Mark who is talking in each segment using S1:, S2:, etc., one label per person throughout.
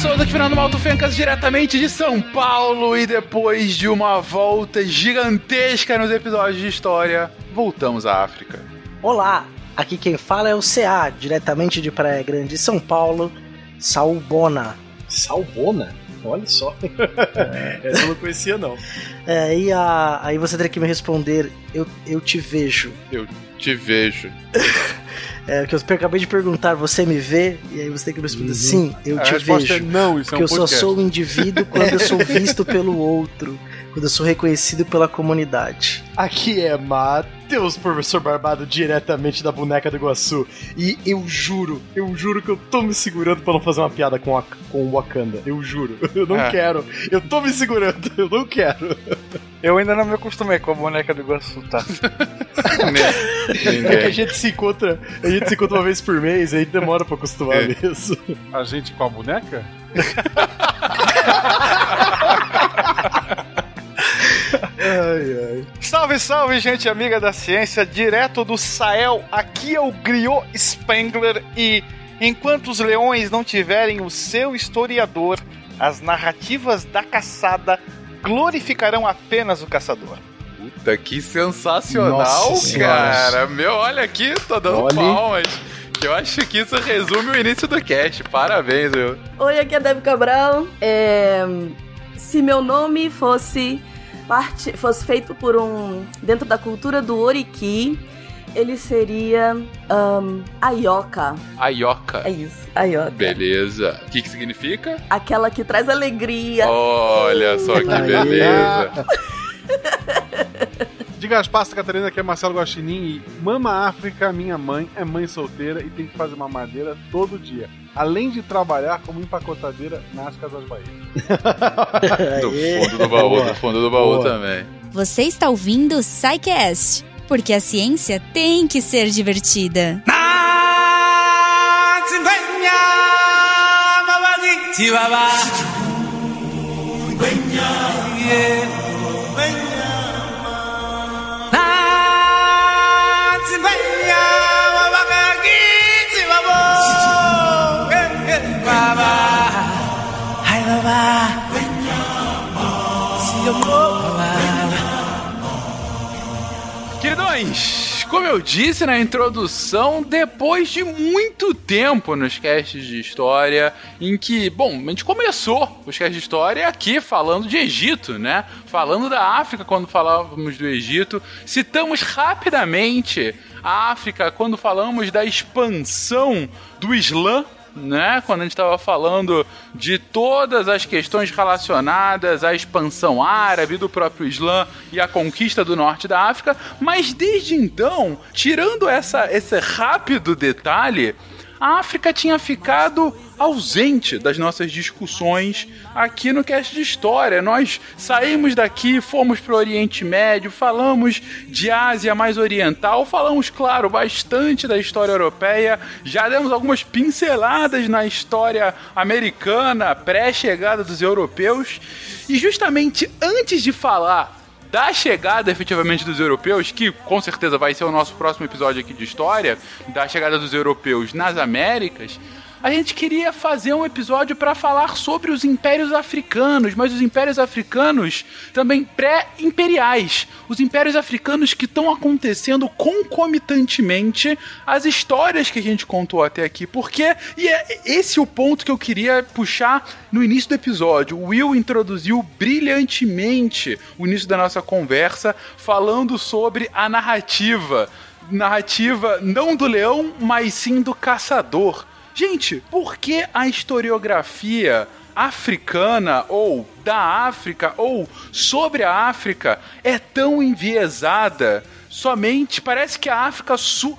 S1: Souza aqui, Fernando Malto Fencas, diretamente de São Paulo. E depois de uma volta gigantesca nos episódios de história, voltamos à África.
S2: Olá, aqui quem fala é o CA, diretamente de Praia Grande, São Paulo, Salbona.
S3: Salbona? Olha só. Essa eu não conhecia, não.
S2: É, e a, aí você teria que me responder: eu, eu te vejo.
S1: Eu te vejo.
S2: É, que eu acabei de perguntar, você me vê? E aí você tem que me responder, uhum. sim, eu
S1: a
S2: te vejo.
S1: É não, isso
S2: porque
S1: é um
S2: eu só sou um indivíduo quando eu sou visto pelo outro, quando eu sou reconhecido pela comunidade.
S3: Aqui é Matheus, professor Barbado, diretamente da boneca do Iguaçu. E eu juro, eu juro que eu tô me segurando pra não fazer uma piada com, a, com o Wakanda. Eu juro. Eu não é. quero. Eu tô me segurando, eu não quero.
S4: Eu ainda não me acostumei com a boneca do Iguaçu, tá?
S3: é que a gente se encontra, a gente se encontra uma vez por mês, aí demora pra acostumar é. mesmo.
S1: A gente com a boneca?
S4: Ai, ai. Salve, salve, gente amiga da ciência, direto do Sahel, aqui é o Griot Spengler e enquanto os leões não tiverem o seu historiador, as narrativas da caçada glorificarão apenas o caçador.
S1: Puta, que sensacional, Nossa cara. Senhora. Meu, olha aqui, tô dando olha. palmas. Que eu acho que isso resume o início do cast. Parabéns, meu.
S5: Oi, aqui é a Deb Cabral. É... Se meu nome fosse parte, fosse feito por um dentro da cultura do Oriki, ele seria um, Ayoka.
S1: Ayoka.
S5: É isso, Ayoka.
S1: Beleza. O que, que significa?
S5: Aquela que traz alegria.
S1: Olha só que beleza.
S6: Diga as pastas, Catarina, que é Marcelo Guaxinim e Mama África, minha mãe, é mãe solteira e tem que fazer mamadeira todo dia. Além de trabalhar como empacotadeira nas Casas Bahia.
S1: do fundo do baú, do fundo do baú Boa. também.
S7: Você está ouvindo o Psycast, porque a ciência tem que ser divertida.
S1: Queridões, como eu disse na introdução, depois de muito tempo nos casts de história, em que, bom, a gente começou os casts de história aqui falando de Egito, né? Falando da África quando falávamos do Egito, citamos rapidamente a África quando falamos da expansão do Islã né? Quando a gente estava falando de todas as questões relacionadas à expansão árabe, do próprio Islã e à conquista do norte da África, mas desde então, tirando essa, esse rápido detalhe, a África tinha ficado ausente das nossas discussões aqui no Cast de História. Nós saímos daqui, fomos para o Oriente Médio, falamos de Ásia mais oriental, falamos, claro, bastante da história europeia, já demos algumas pinceladas na história americana, pré-chegada dos europeus. E justamente antes de falar da chegada efetivamente dos europeus, que com certeza vai ser o nosso próximo episódio aqui de história, da chegada dos europeus nas Américas, a gente queria fazer um episódio para falar sobre os impérios africanos, mas os impérios africanos também pré-imperiais. Os impérios africanos que estão acontecendo concomitantemente às histórias que a gente contou até aqui. Porque, e é esse o ponto que eu queria puxar no início do episódio. O Will introduziu brilhantemente o início da nossa conversa falando sobre a narrativa narrativa não do leão, mas sim do caçador. Gente, por que a historiografia africana ou da África ou sobre a África é tão enviesada? Somente parece que a África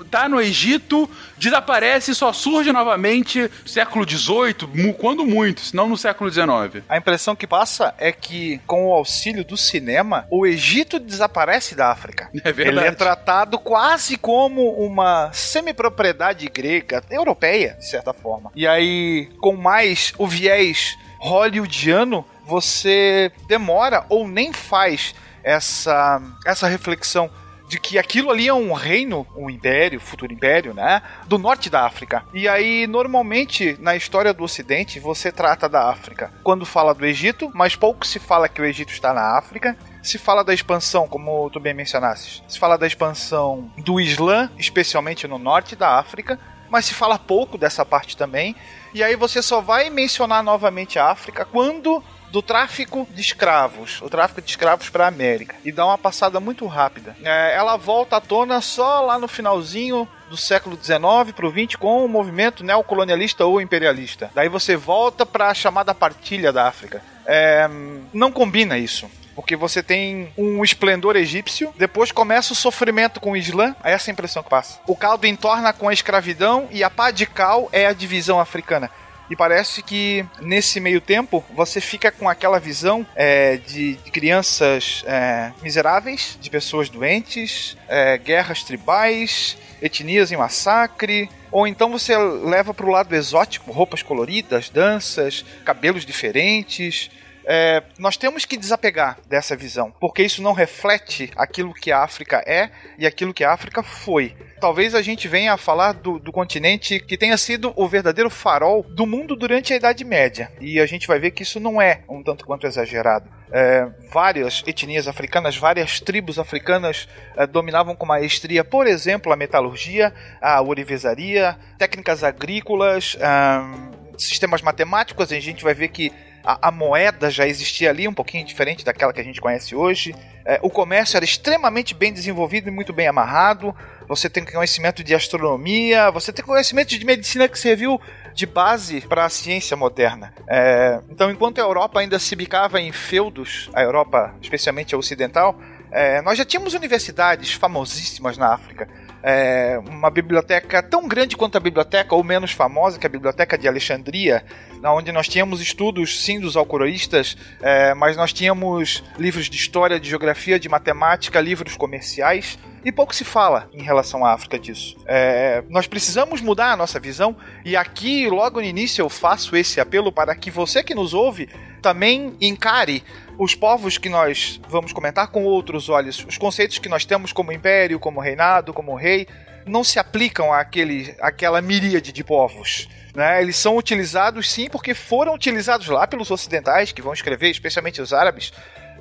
S1: tá no Egito, desaparece e só surge novamente no século XVIII, quando muito, senão no século XIX.
S4: A impressão que passa é que, com o auxílio do cinema, o Egito desaparece da África.
S1: É verdade.
S4: Ele é tratado quase como uma semi-propriedade grega, europeia, de certa forma. E aí, com mais o viés hollywoodiano, você demora ou nem faz essa, essa reflexão de que aquilo ali é um reino, um império, futuro império, né? Do norte da África. E aí, normalmente, na história do Ocidente, você trata da África quando fala do Egito, mas pouco se fala que o Egito está na África. Se fala da expansão, como tu bem mencionaste, se fala da expansão do Islã, especialmente no norte da África, mas se fala pouco dessa parte também. E aí você só vai mencionar novamente a África quando do tráfico de escravos, o tráfico de escravos para a América, e dá uma passada muito rápida. É, ela volta à tona só lá no finalzinho do século XIX para o XX com o movimento neocolonialista ou imperialista. Daí você volta para a chamada partilha da África. É, não combina isso porque você tem um esplendor egípcio, depois começa o sofrimento com o Islã, é essa a impressão que passa. O caldo entorna com a escravidão e a pá de cal é a divisão africana. E parece que nesse meio tempo você fica com aquela visão é, de, de, crianças é, miseráveis, de pessoas doentes, é, guerras tribais, etnias em massacre. Ou então você leva para o lado exótico, roupas coloridas, danças, cabelos diferentes. É, nós temos que desapegar dessa visão, porque isso não reflete aquilo que a África é e aquilo que a África foi. Talvez a gente venha a falar do, do continente que tenha sido o verdadeiro farol do mundo durante a Idade Média. E a gente vai ver que isso não é um tanto quanto exagerado. É, várias etnias africanas, várias tribos africanas é, dominavam com maestria, por exemplo, a metalurgia, a ourivesaria, técnicas agrícolas, é, sistemas matemáticos. A gente vai ver que a, a, moeda já existia ali, um pouquinho diferente daquela que a gente conhece hoje. É, o comércio era extremamente bem desenvolvido e muito bem amarrado. Você tem conhecimento de astronomia, você tem conhecimento de medicina que serviu de base para a ciência moderna. É, então, enquanto a Europa ainda se bicava em feudos, a Europa, especialmente a ocidental, é, nós já tínhamos universidades famosíssimas na África é, uma biblioteca tão grande quanto a biblioteca, ou menos famosa que a Biblioteca de Alexandria, onde nós tínhamos estudos, sim, dos alcoroístas, é, mas nós tínhamos livros de história, de geografia, de matemática, livros comerciais, e pouco se fala em relação à África disso. É, nós precisamos mudar a nossa visão, e aqui, logo no início, eu faço esse apelo para que você que nos ouve também encare os povos que nós vamos comentar com outros olhos. Os conceitos que nós temos como império, como reinado, como rei, não se aplicam àquele, àquela miríade de povos. Né? Eles são utilizados sim porque foram utilizados lá pelos ocidentais, que vão escrever, especialmente os árabes,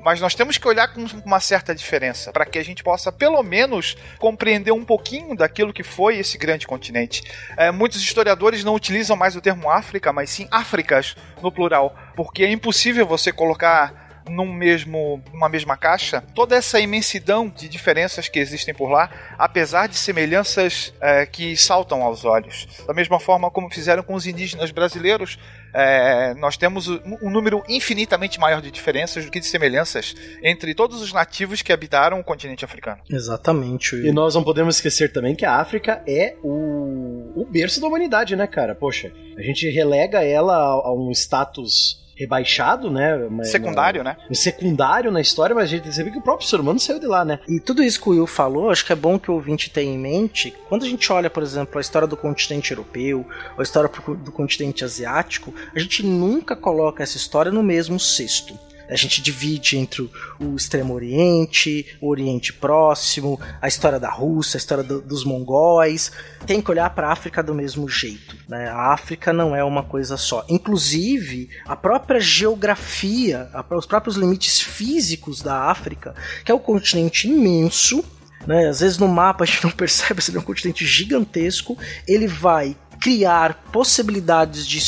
S4: mas nós temos que olhar com uma certa diferença para que a gente possa, pelo menos, compreender um pouquinho daquilo que foi esse grande continente. É, muitos historiadores não utilizam mais o termo África, mas sim Áfricas no plural, porque é impossível você colocar num mesmo, numa mesma caixa toda essa imensidão de diferenças que existem por lá, apesar de semelhanças é, que saltam aos olhos. Da mesma forma como fizeram com os indígenas brasileiros, é, nós temos um número infinitamente maior de diferenças do que de semelhanças entre todos os nativos que habitaram o continente africano.
S3: Exatamente. E nós não podemos esquecer também que a África é o, o berço da humanidade, né, cara? Poxa, a gente relega ela a um status rebaixado, né?
S4: Secundário,
S3: uma,
S4: né?
S3: Secundário na história, mas a gente percebe que o próprio ser humano saiu de lá, né?
S2: E tudo isso que o Will falou, acho que é bom que o ouvinte tenha em mente, quando a gente olha, por exemplo, a história do continente europeu, ou a história do continente asiático, a gente nunca coloca essa história no mesmo cesto. A gente divide entre o Extremo Oriente, o Oriente Próximo, a história da Rússia, a história do, dos mongóis. Tem que olhar para a África do mesmo jeito. Né? A África não é uma coisa só. Inclusive, a própria geografia, os próprios limites físicos da África, que é um continente imenso, né? Às vezes no mapa a gente não percebe, se ele é um continente gigantesco, ele vai criar possibilidades de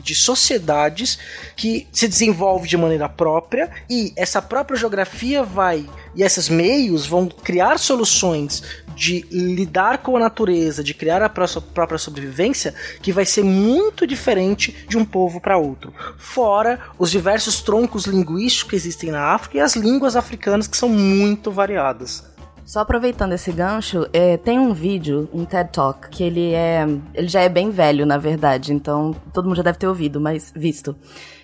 S2: de sociedades que se desenvolve de maneira própria e essa própria geografia vai e esses meios vão criar soluções de lidar com a natureza, de criar a própria sobrevivência, que vai ser muito diferente de um povo para outro. Fora os diversos troncos linguísticos que existem na África e as línguas africanas que são muito variadas.
S5: Só aproveitando esse gancho, é, tem um vídeo, um TED Talk, que ele é. Ele já é bem velho, na verdade, então todo mundo já deve ter ouvido, mas visto.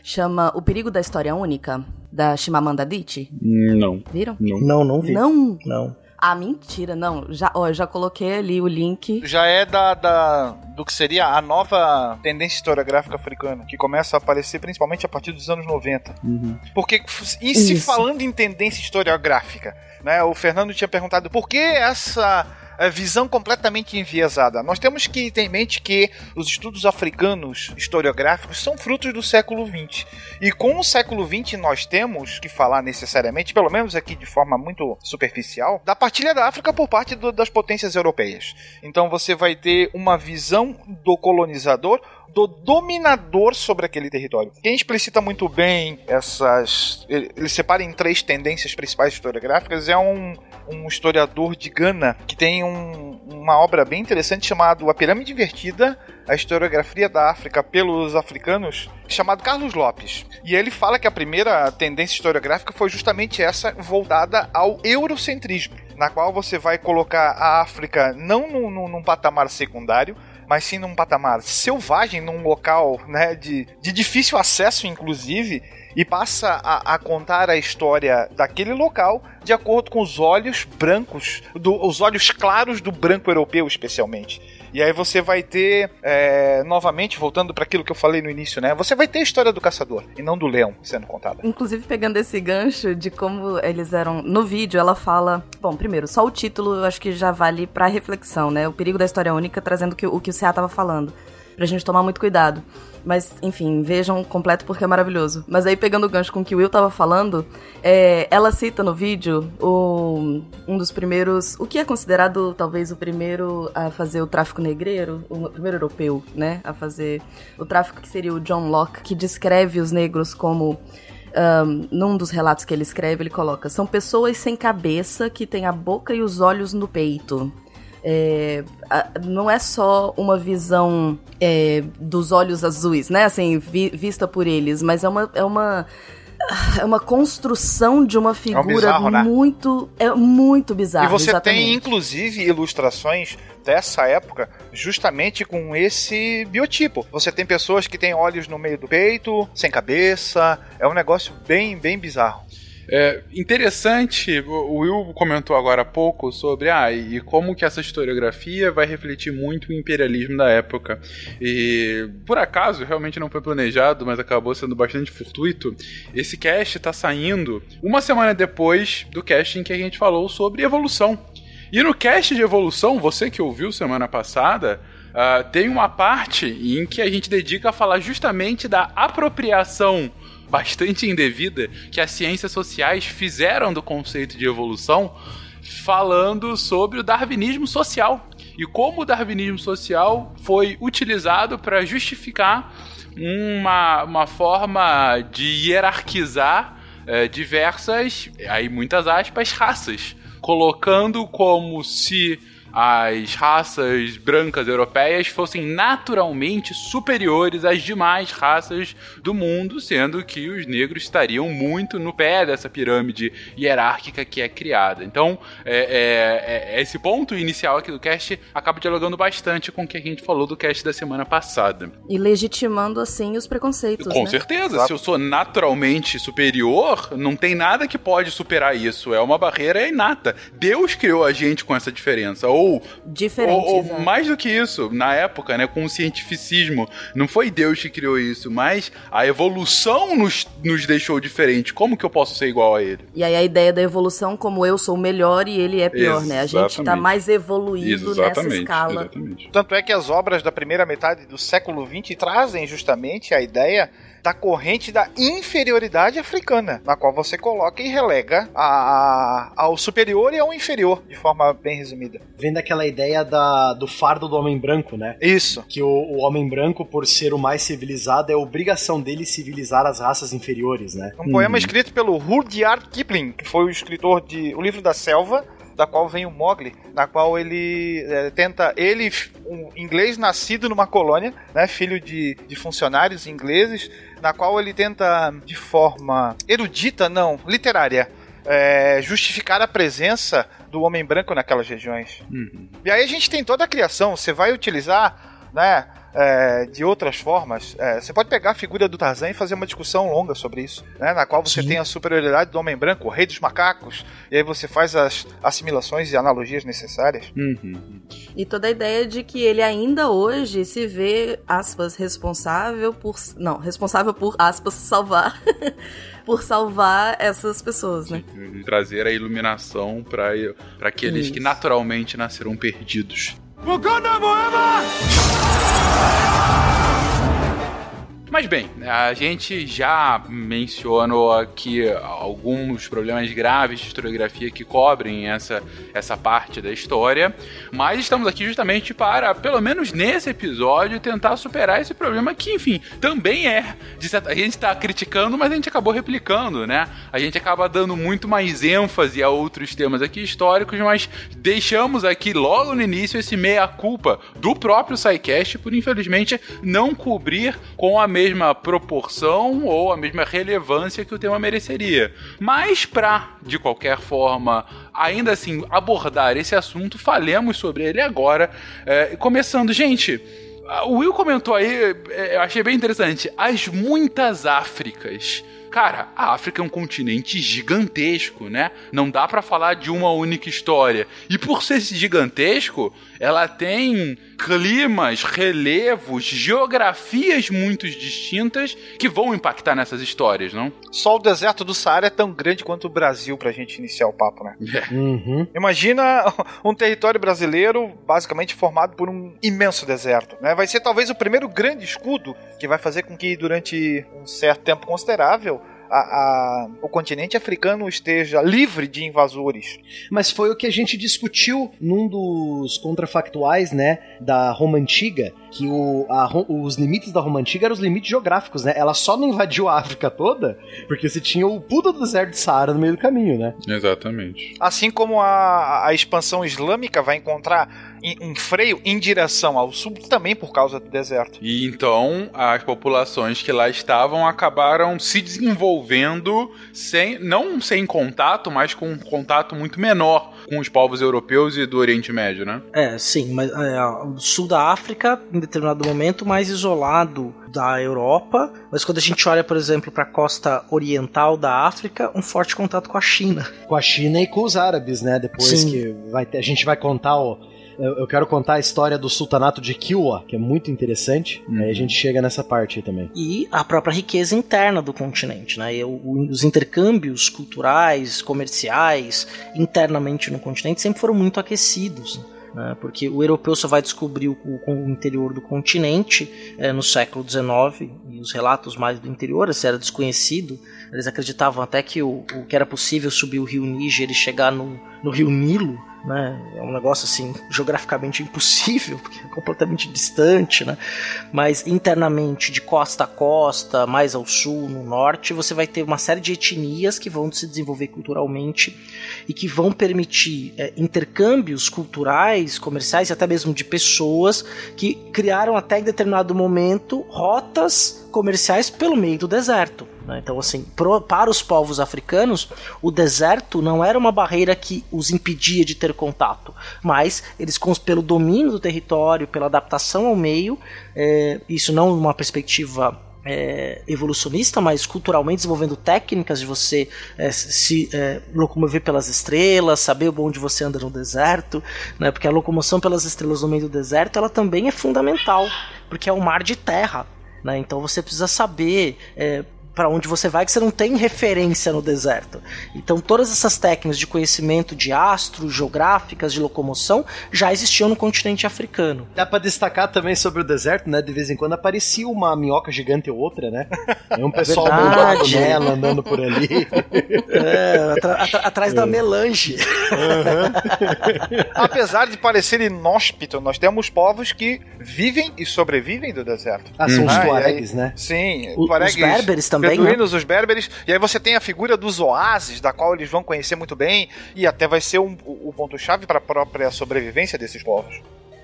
S5: Chama O Perigo da História Única, da Chimamanda Adichie.
S6: Não.
S5: Viram?
S2: Não, não, não vi.
S5: Não?
S2: Não.
S5: Ah, mentira, não. Já, ó, já coloquei ali o link.
S4: Já é da, da do que seria a nova tendência historiográfica africana, que começa a aparecer principalmente a partir dos anos 90. Porque, em se
S5: Isso.
S4: falando em tendência historiográfica, né, o Fernando tinha perguntado por que essa visão completamente enviesada. Nós temos que ter em mente que os estudos africanos historiográficos são frutos do século XX. E com o século XX nós temos que falar necessariamente, pelo menos aqui de forma muito superficial, da partilha da África por parte do- das potências europeias. Então você vai ter uma visão do colonizador do dominador sobre aquele território. Quem explicita muito bem essas. Ele, ele separa em três tendências principais historiográficas. É um, um historiador de Gana que tem um- uma obra bem interessante chamada A Pirâmide Invertida, a historiografia da África pelos africanos, chamado Carlos Lopes. E ele fala que a primeira tendência historiográfica foi justamente essa, voltada ao eurocentrismo, na qual você vai colocar a África não num, num- num patamar secundário, mas sim num patamar selvagem, num local né, de, de difícil acesso, inclusive, e passa a, a contar a história daquele local de acordo com os olhos brancos, do- os olhos claros do branco europeu, especialmente. E aí você vai ter, é, novamente, voltando para aquilo que eu falei no início, né? Você vai ter a história do caçador e não do leão sendo contada.
S5: Inclusive, pegando esse gancho de como eles eram. No vídeo, ela fala. Bom, primeiro, só o título eu acho que já vale pra reflexão, né? O perigo da história única, trazendo o que o CA tava falando. Pra gente tomar muito cuidado. Mas, enfim, vejam completo porque é maravilhoso. Mas aí, pegando o gancho com o que o Will tava falando, é, ela cita no vídeo o, um dos primeiros. O que é considerado talvez o primeiro a fazer o tráfico negreiro, o primeiro europeu, né? A fazer o tráfico que seria o John Locke, que descreve os negros como um, num dos relatos que ele escreve, ele coloca: são pessoas sem cabeça que têm a boca e os olhos no peito. É, não é só uma visão é, dos olhos azuis, né? Assim, vi- vista por eles, mas é uma. É uma é uma construção de uma figura
S4: bizarro, né?
S5: muito. É muito bizarro.
S4: e você
S5: exatamente.
S4: tem, inclusive, ilustrações dessa época justamente com esse biotipo. Você tem pessoas que têm olhos no meio do peito, sem cabeça. É um negócio bem, bem bizarro.
S1: É interessante, o Will comentou agora há pouco sobre ah, e como que essa historiografia vai refletir muito o imperialismo da época. E por acaso, realmente não foi planejado, mas acabou sendo bastante fortuito. Esse cast está saindo uma semana depois do cast em que a gente falou sobre evolução. E no cast de evolução, você que ouviu semana passada, ah, tem uma parte em que a gente dedica a falar justamente da apropriação bastante indevida que as ciências sociais fizeram do conceito de evolução, falando sobre o darwinismo social e como o darwinismo social foi utilizado para justificar uma, uma forma de hierarquizar eh, diversas, aí muitas aspas, raças, colocando como se as raças brancas europeias fossem naturalmente superiores às demais raças do mundo, sendo que os negros estariam muito no pé dessa pirâmide hierárquica que é criada. Então, é, é- é- esse ponto inicial aqui do cast acaba dialogando bastante com o que a gente falou do cast da semana passada.
S5: E legitimando, assim, os preconceitos.
S1: Com
S5: né?
S1: certeza, se eu sou naturalmente superior, não tem nada que pode superar isso. É uma barreira inata. Deus criou a gente com essa diferença. Ou,
S5: Diferente.
S1: ou, ou
S5: exato.
S1: mais do que isso, na época, né, com o cientificismo, não foi Deus que criou isso, mas a evolução nos, nos deixou diferente. Como que eu posso ser igual a ele?
S5: E aí a ideia da evolução como eu sou melhor e ele é pior, né? A gente tá
S1: Exatamente.
S5: mais evoluído nessa escala.
S1: exatamente.
S4: Tanto é que as obras da primeira metade do século XX trazem justamente a ideia da corrente da inferioridade africana, na qual você coloca e relega a- a- ao superior e ao inferior, de forma bem resumida.
S3: Vem daquela ideia da, do fardo do homem branco, né?
S4: Isso.
S3: Que o, o homem branco, por ser o mais civilizado, é obrigação dele civilizar as raças inferiores, né?
S4: Um poema escrito pelo Rudyard Kipling, que foi o escritor de O Livro da Selva, da qual vem o Mowgli, na qual ele eh, tenta, ele, um inglês nascido numa colônia, né, filho de, de funcionários ingleses, na qual ele tenta, de forma erudita, não, literária, eh, justificar a presença do homem branco naquelas regiões.
S1: Uhum.
S4: E aí a gente tem toda a criação, você vai utilizar né? É, de outras formas, é, você pode pegar a figura do Tarzan e fazer uma discussão longa sobre isso, né? Na qual você
S2: Sim.
S4: tem a superioridade do homem branco, o rei dos macacos, e aí você faz as assimilações e analogias necessárias.
S1: Uhum.
S5: E toda a ideia de que ele ainda hoje se vê, aspas, responsável por. Não, responsável por, aspas, salvar. por salvar essas pessoas, né?
S1: E Trazer a iluminação para aqueles que
S5: Isso.
S1: naturalmente nasceram perdidos. Wakanda forever! Mas bem, a gente já mencionou aqui alguns problemas graves de historiografia que cobrem essa, essa parte da história, mas estamos aqui justamente para, pelo menos nesse episódio, tentar superar esse problema que, enfim, também é. Certa, a gente está criticando, mas a gente acabou replicando, né? A gente acaba dando muito mais ênfase a outros temas aqui históricos, mas deixamos aqui logo no início esse meia-culpa do próprio SciCast por, infelizmente, não cobrir com a mesma proporção ou a mesma relevância que o tema mereceria. Mas, para, de qualquer forma, ainda assim abordar esse assunto, falemos sobre ele agora. É, começando, gente. O Will comentou aí, é, eu achei bem interessante, as muitas Áfricas. Cara, a África é um continente gigantesco, né? Não dá pra falar de uma única história. E por ser gigantesco, ela tem climas, relevos, geografias muito distintas que vão impactar nessas histórias, não?
S4: Só o deserto do Saara é tão grande quanto o Brasil pra gente iniciar o papo, né?
S3: Uhum.
S4: Imagina um território brasileiro basicamente formado por um imenso deserto. Né? Vai ser talvez o primeiro grande escudo que vai fazer com que durante um certo tempo considerável a- a- o continente africano esteja livre de invasores.
S3: Mas foi o que a gente discutiu num dos contrafactuais, né, da Roma Antiga, que o, a os limites da Roma Antiga eram os limites geográficos, né? Ela só não invadiu a África toda porque você tinha o puta do deserto de Saara no meio do caminho, né?
S1: Exatamente.
S4: Assim como a, a expansão islâmica vai encontrar um freio em direção ao sul também por causa do deserto.
S1: E então as populações que lá estavam acabaram se desenvolvendo sem, não sem contato, mas com um contato muito menor com os povos europeus e do Oriente Médio, né?
S2: É, sim, mas é, o sul da África, em determinado momento, mais isolado da Europa, mas quando a gente olha, por exemplo, para a costa oriental da África, um forte contato com a China.
S3: Com a China e com os árabes, né? Depois
S2: Sim.
S3: que vai ter- a gente vai contar o. Eu eu quero contar a história do sultanato de Kilwa, que é muito interessante. Aí a gente chega nessa parte aí também.
S2: E a própria riqueza interna do continente, né? O- os intercâmbios culturais, comerciais, internamente no continente sempre foram muito aquecidos. né? Porque o europeu só vai descobrir o, interior do continente eh, no século XIX, e os relatos mais do interior, esse era desconhecido. Eles acreditavam até que o, o que era possível subir o rio Níger e chegar no, no rio Nilo, né? É um negócio assim geograficamente impossível, porque é completamente distante, né? Mas internamente, de costa a costa, mais ao sul, no norte, você vai ter uma série de etnias que vão se desenvolver culturalmente e que vão permitir é, intercâmbios culturais, comerciais e até mesmo de pessoas que criaram até em determinado momento rotas comerciais pelo meio do deserto. Né? Então, assim, pro- para os povos africanos, o deserto não era uma barreira que os impedia de ter contato, mas eles, pelo domínio do território, pela adaptação ao meio, é, isso não uma perspectiva é, evolucionista, mas culturalmente desenvolvendo técnicas de você é, se é, locomover pelas estrelas, saber onde você anda no deserto, né? Porque a locomoção pelas estrelas no meio do deserto, ela também é fundamental, porque é um mar de terra, né? Então você precisa saber para onde você vai que você não tem referência no deserto. Então todas essas técnicas de conhecimento de astros, geográficas, de locomoção já existiam no continente africano.
S3: Dá pra destacar também sobre o deserto, né? De vez em quando aparecia uma minhoca gigante ou outra, né? É um pessoal
S2: Verdade.
S3: montado nela, andando por ali.
S2: É, atra- atra- atrás da melange.
S4: Apesar de parecer inóspito, nós temos povos que vivem e sobrevivem do deserto.
S3: Ah, são os
S4: Ah, aí-
S3: tuaregs, né?
S4: Sim,
S2: O- os
S4: tuaregs,
S2: berberes também, né?
S4: beduínos, os berberes. E aí você tem a figura dos oásis, da qual eles vão conhecer muito bem, e até vai ser um- o o ponto-chave para a própria sobrevivência desses povos.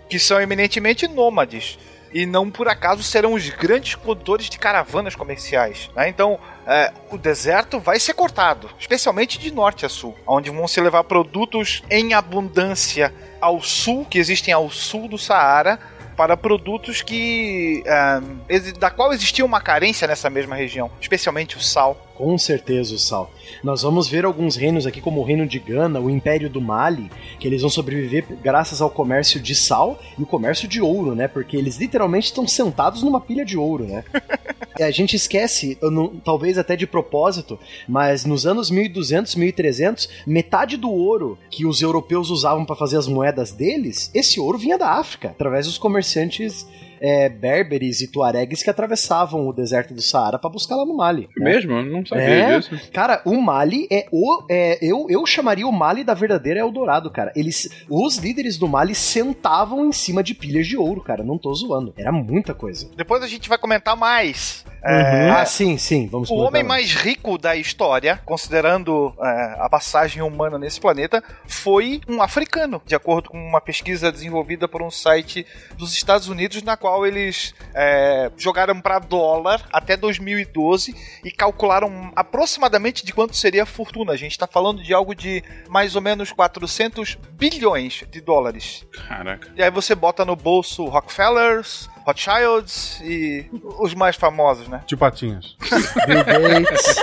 S4: Que são eminentemente nômades. E não por acaso serão os grandes condutores de caravanas comerciais. né? Então, é, o deserto vai ser cortado, especialmente de norte a sul, onde vão se levar produtos em abundância ao sul, que existem ao sul do Saara, para produtos que uh, da qual existia uma carência nessa mesma região, especialmente o sal.
S3: Com certeza o sal. Nós vamos ver alguns reinos aqui, como o reino de Gana, o Império do Mali, que eles vão sobreviver graças ao comércio de sal e o comércio de ouro, né? Porque eles literalmente estão sentados numa pilha de ouro, né? a gente esquece, não, talvez até de propósito, mas nos anos 1200, 1300, metade do ouro que os europeus usavam para fazer as moedas deles, esse ouro vinha da África, através dos comerciantes é, berberes e tuaregues que atravessavam o deserto do Saara para buscar lá no Mali.
S1: Né? Mesmo? Eu não sabia
S3: é,
S1: disso.
S3: Cara, o Mali é o. É, eu, eu chamaria o Mali da verdadeira Eldorado, cara. Eles, os líderes do Mali sentavam em cima de pilhas de ouro, cara. Não tô zoando. Era muita coisa.
S4: Depois a gente vai comentar mais.
S3: Uhum. É, ah, sim, sim. Vamos
S4: O homem mais rico da história, considerando é, a passagem humana nesse planeta, foi um africano, de acordo com uma pesquisa desenvolvida por um site dos Estados Unidos, na qual qual eles é, jogaram para dólar até 2012 e calcularam aproximadamente de quanto seria a fortuna. A gente está falando de algo de mais ou menos 400 bilhões de dólares.
S1: Caraca.
S4: E aí você bota no bolso Rockefellers, Rothschilds e os mais famosos, né?
S6: Tio Patinhas. Bill Gates.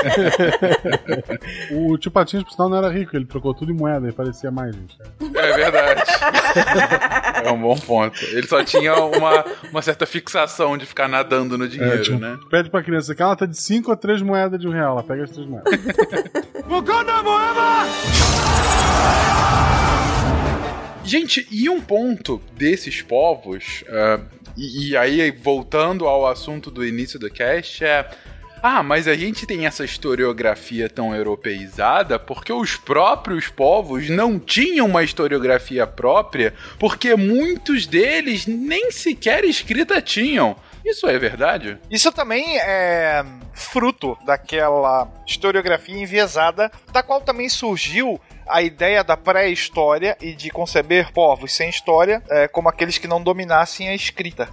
S6: o Tio Patinhas, por sinal, não era rico, ele trocou tudo em moeda e parecia mais, gente.
S1: É verdade. é um bom ponto. Ele só tinha uma, uma certa fixação de ficar nadando no dinheiro, é, tipo, né?
S6: Pede pra criança, quer uma nota de 5 ou 3 moedas de um real? Ela pega as 3 moedas.
S1: Gente, e um ponto desses povos, uh, e, e, aí voltando ao assunto do início do cast, é. Ah, mas a gente tem essa historiografia tão europeizada porque os próprios povos não tinham uma historiografia própria, porque muitos deles nem sequer escrita tinham. Isso é verdade?
S4: Isso também é fruto daquela historiografia enviesada, da qual também surgiu a ideia da pré-história e de conceber povos sem história é, como aqueles que não dominassem a escrita.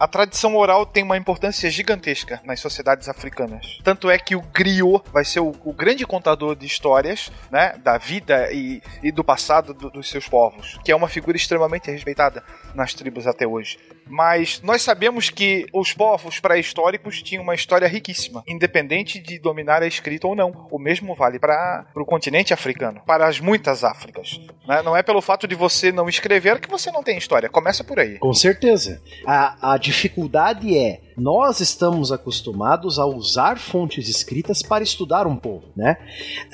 S4: A tradição oral tem uma importância gigantesca nas sociedades africanas. Tanto é que o griot vai ser o, o grande contador de histórias, né, da vida e, e do passado do, dos seus povos, que é uma figura extremamente respeitada nas tribos até hoje. Mas nós sabemos que os povos pré-históricos tinham uma história riquíssima, independente de dominar a escrita ou não. O mesmo vale para o continente africano, para as muitas Áfricas. Né? Não é pelo fato de você não escrever que você não tem história. Começa por aí.
S3: Com certeza. A, a dificuldade é nós estamos acostumados a usar fontes escritas para estudar um povo, né?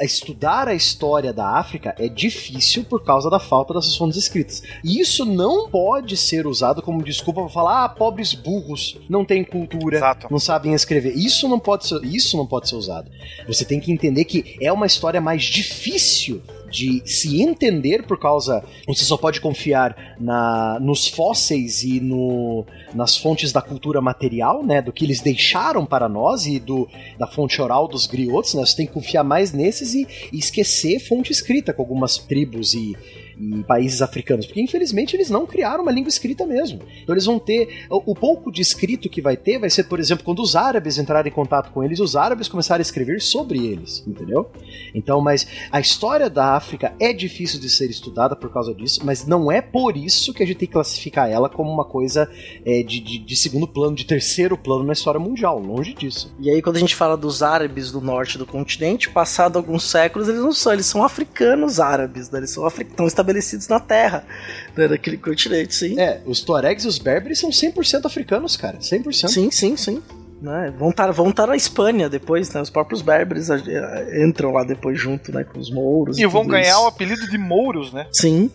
S3: Estudar a história da África é difícil por causa da falta dessas fontes escritas. E isso não pode ser usado como desculpa para falar, ah, pobres burros, não têm cultura, Exato. não sabem escrever. Isso não pode ser, isso não pode ser usado. Você tem que entender que é uma história mais difícil de se entender por causa. Você só pode confiar na, nos fósseis e no, nas fontes da cultura material, né? Do que eles deixaram para nós e do, da fonte oral dos griots, né? Você tem que confiar mais nesses e, e esquecer fonte escrita com algumas tribos e em países africanos, porque infelizmente eles não criaram uma língua escrita mesmo. Então eles vão ter. O, o, pouco de escrito que vai ter vai ser, por exemplo, quando os árabes entrarem em contato com eles, os árabes começarem a escrever sobre eles, entendeu? Então, mas a história da África é difícil de ser estudada por causa disso, mas não é por isso que a gente tem que classificar ela como uma coisa é, de, de, de segundo plano, de terceiro plano na história mundial, longe disso.
S2: E aí, quando a gente fala dos árabes do norte do continente, passado alguns séculos, eles não são, eles são africanos árabes, né? eles são africanos estabelecidos na terra, né, daquele continente, sim.
S3: É, os Tuaregs e os Berberes são 100% africanos, cara, 100%.
S2: Sim, sim, sim. Né? Vão estar vão tá na Espanha depois, né? Os próprios berberes entram lá depois junto, né? Com os mouros.
S4: E, e vão ganhar isso. o apelido de mouros, né?
S2: Sim.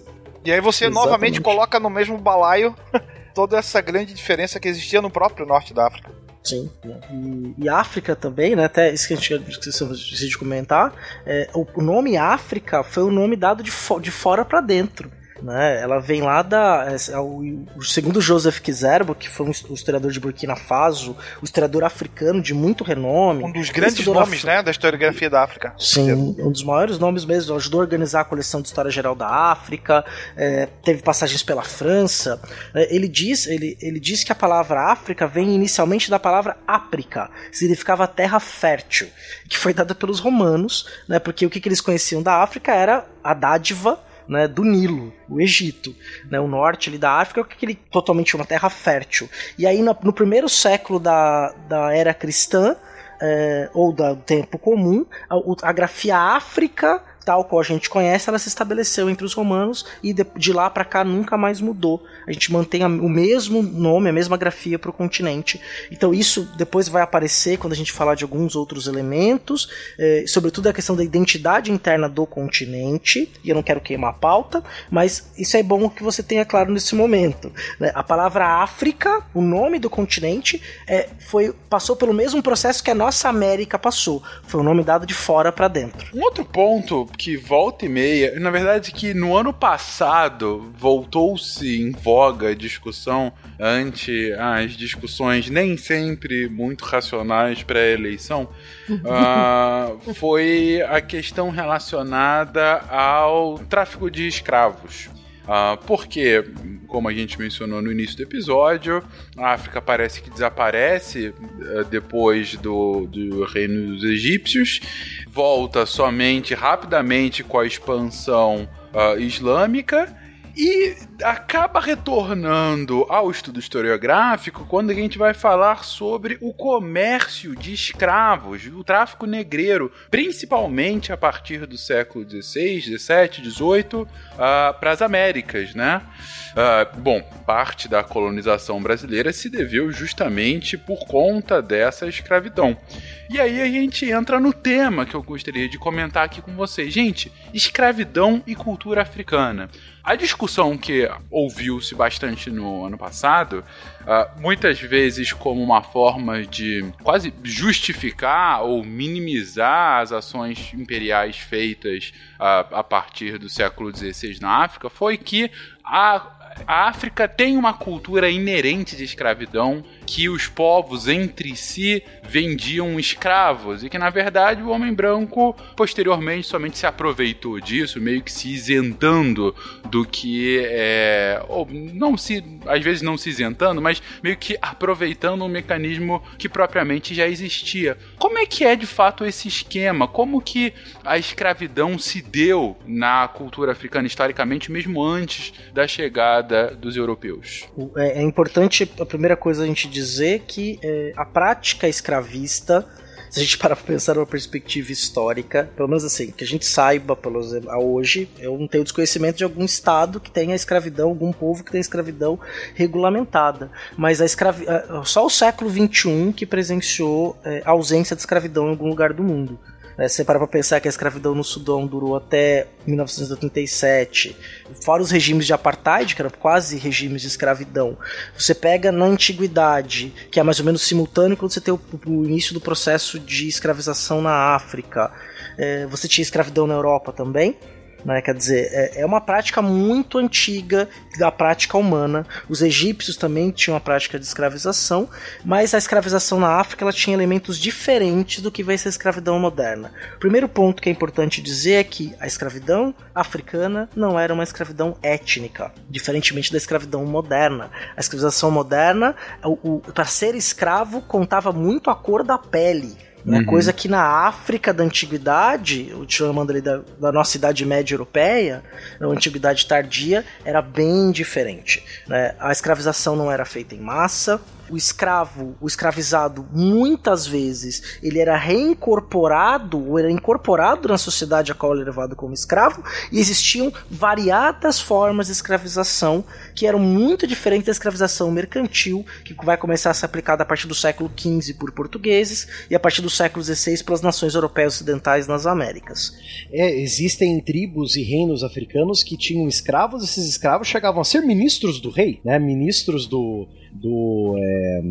S4: E aí você Exatamente. novamente coloca no mesmo balaio toda essa grande diferença que existia no próprio norte da África.
S2: Sim. E, e, África também, né? Até isso que a gente esqueceu de comentar. É, o, nome África foi o nome dado de, fo de fora para dentro. Né? Ela vem lá da. É, o, segundo Joseph Kizerbo, que foi um historiador de Burkina Faso, um historiador africano de muito renome.
S4: Um dos grandes nomes né, da historiografia da África.
S2: Sim, um dos maiores nomes mesmo. Ajudou a organizar a coleção de História Geral da África, é, teve passagens pela França. É, ele, diz, ele, ele diz que a palavra África vem inicialmente da palavra áprica, significava terra fértil, que foi dada pelos romanos, né, porque o que, que eles conheciam da África era a dádiva né, do Nilo, o Egito. Né, o norte ali da África é aquele, totalmente uma terra fértil. E aí no, no primeiro século da, da era cristã, é, ou do tempo comum, a, a grafia África tal qual a gente conhece, ela se estabeleceu entre os romanos e de, lá para cá nunca mais mudou. A gente mantém o mesmo nome, a mesma grafia para o continente. Então isso depois vai aparecer quando a gente falar de alguns outros elementos, eh, sobretudo a questão da identidade interna do continente. E eu não quero queimar a pauta, mas isso é bom que você tenha claro nesse momento. Né? A palavra África, o nome do continente, é, foi passou pelo mesmo processo que a nossa América passou. Foi um nome dado de fora para dentro.
S1: Um outro ponto que volta e meia, na verdade que no ano passado voltou-se em voga a discussão ante as discussões nem sempre muito racionais pré-eleição, uh, foi a questão relacionada ao tráfico de escravos. Uh, porque, como a gente mencionou no início do episódio, a África parece que desaparece uh, depois do, do reino dos egípcios, volta somente rapidamente com a expansão uh, islâmica e acaba retornando ao estudo historiográfico quando a gente vai falar sobre o comércio de escravos, o tráfico negreiro, principalmente a partir do século XVI, XVII, XVIII, uh, para as Américas, né? Uh, bom, parte da colonização brasileira se deveu justamente por conta dessa escravidão. E aí a gente entra no tema que eu gostaria de comentar aqui com vocês. Gente, escravidão e cultura africana. A discussão que ouviu-se bastante no ano passado, uh, muitas vezes como uma forma de quase justificar ou minimizar as ações imperiais feitas uh, a partir do século XVI na África, foi que a a África tem uma cultura inerente de escravidão que os povos entre si vendiam escravos e que na verdade o homem branco posteriormente somente se aproveitou disso, meio que se isentando do que é, ou não se, às vezes não se isentando, mas meio que aproveitando um mecanismo que propriamente já existia. Como é que é de fato esse esquema? Como que a escravidão se deu na cultura africana historicamente, mesmo antes da chegada dos europeus?
S2: É, é importante a primeira coisa a gente dizer que é, a prática escravista se a gente parar pra pensar numa perspectiva histórica, pelo menos assim, que a gente saiba, pelo a hoje, eu não tenho desconhecimento de algum estado que tenha escravidão, algum povo que tenha escravidão regulamentada. Mas a escravi só o século XXI que presenciou é, a ausência de escravidão em algum lugar do mundo. É, você para pra pensar que a escravidão no Sudão durou até 1987, fora os regimes de apartheid, que eram quase regimes de escravidão. Você pega na antiguidade, que é mais ou menos simultâneo quando você tem o, o início do processo de escravização na África. É, você tinha escravidão na Europa também. Né? Quer dizer, é, é uma prática muito antiga da prática humana. Os egípcios também tinham a prática de escravização, mas a escravização na África ela tinha elementos diferentes do que vai ser a escravidão moderna. O primeiro ponto que é importante dizer é que a escravidão africana não era uma escravidão étnica, diferentemente da escravidão moderna. A escravização moderna, para ser escravo, contava muito a cor da pele né? Uhum. Coisa que na África da antiguidade, chamando ali da, da nossa Idade Média Europeia, na antiguidade tardia, era bem diferente. Né? A escravização não era feita em massa, o escravo, o escravizado, muitas vezes ele era reincorporado ou era incorporado na sociedade a qual ele era levado como escravo, e existiam variadas formas de escravização que eram muito diferentes da escravização mercantil, que vai começar a ser aplicada a partir do século XV por portugueses e a partir do século XVI pelas nações europeias ocidentais nas Américas.
S3: É, existem tribos e reinos africanos que tinham escravos, esses escravos chegavam a ser ministros do rei, né? Ministros do, do, é,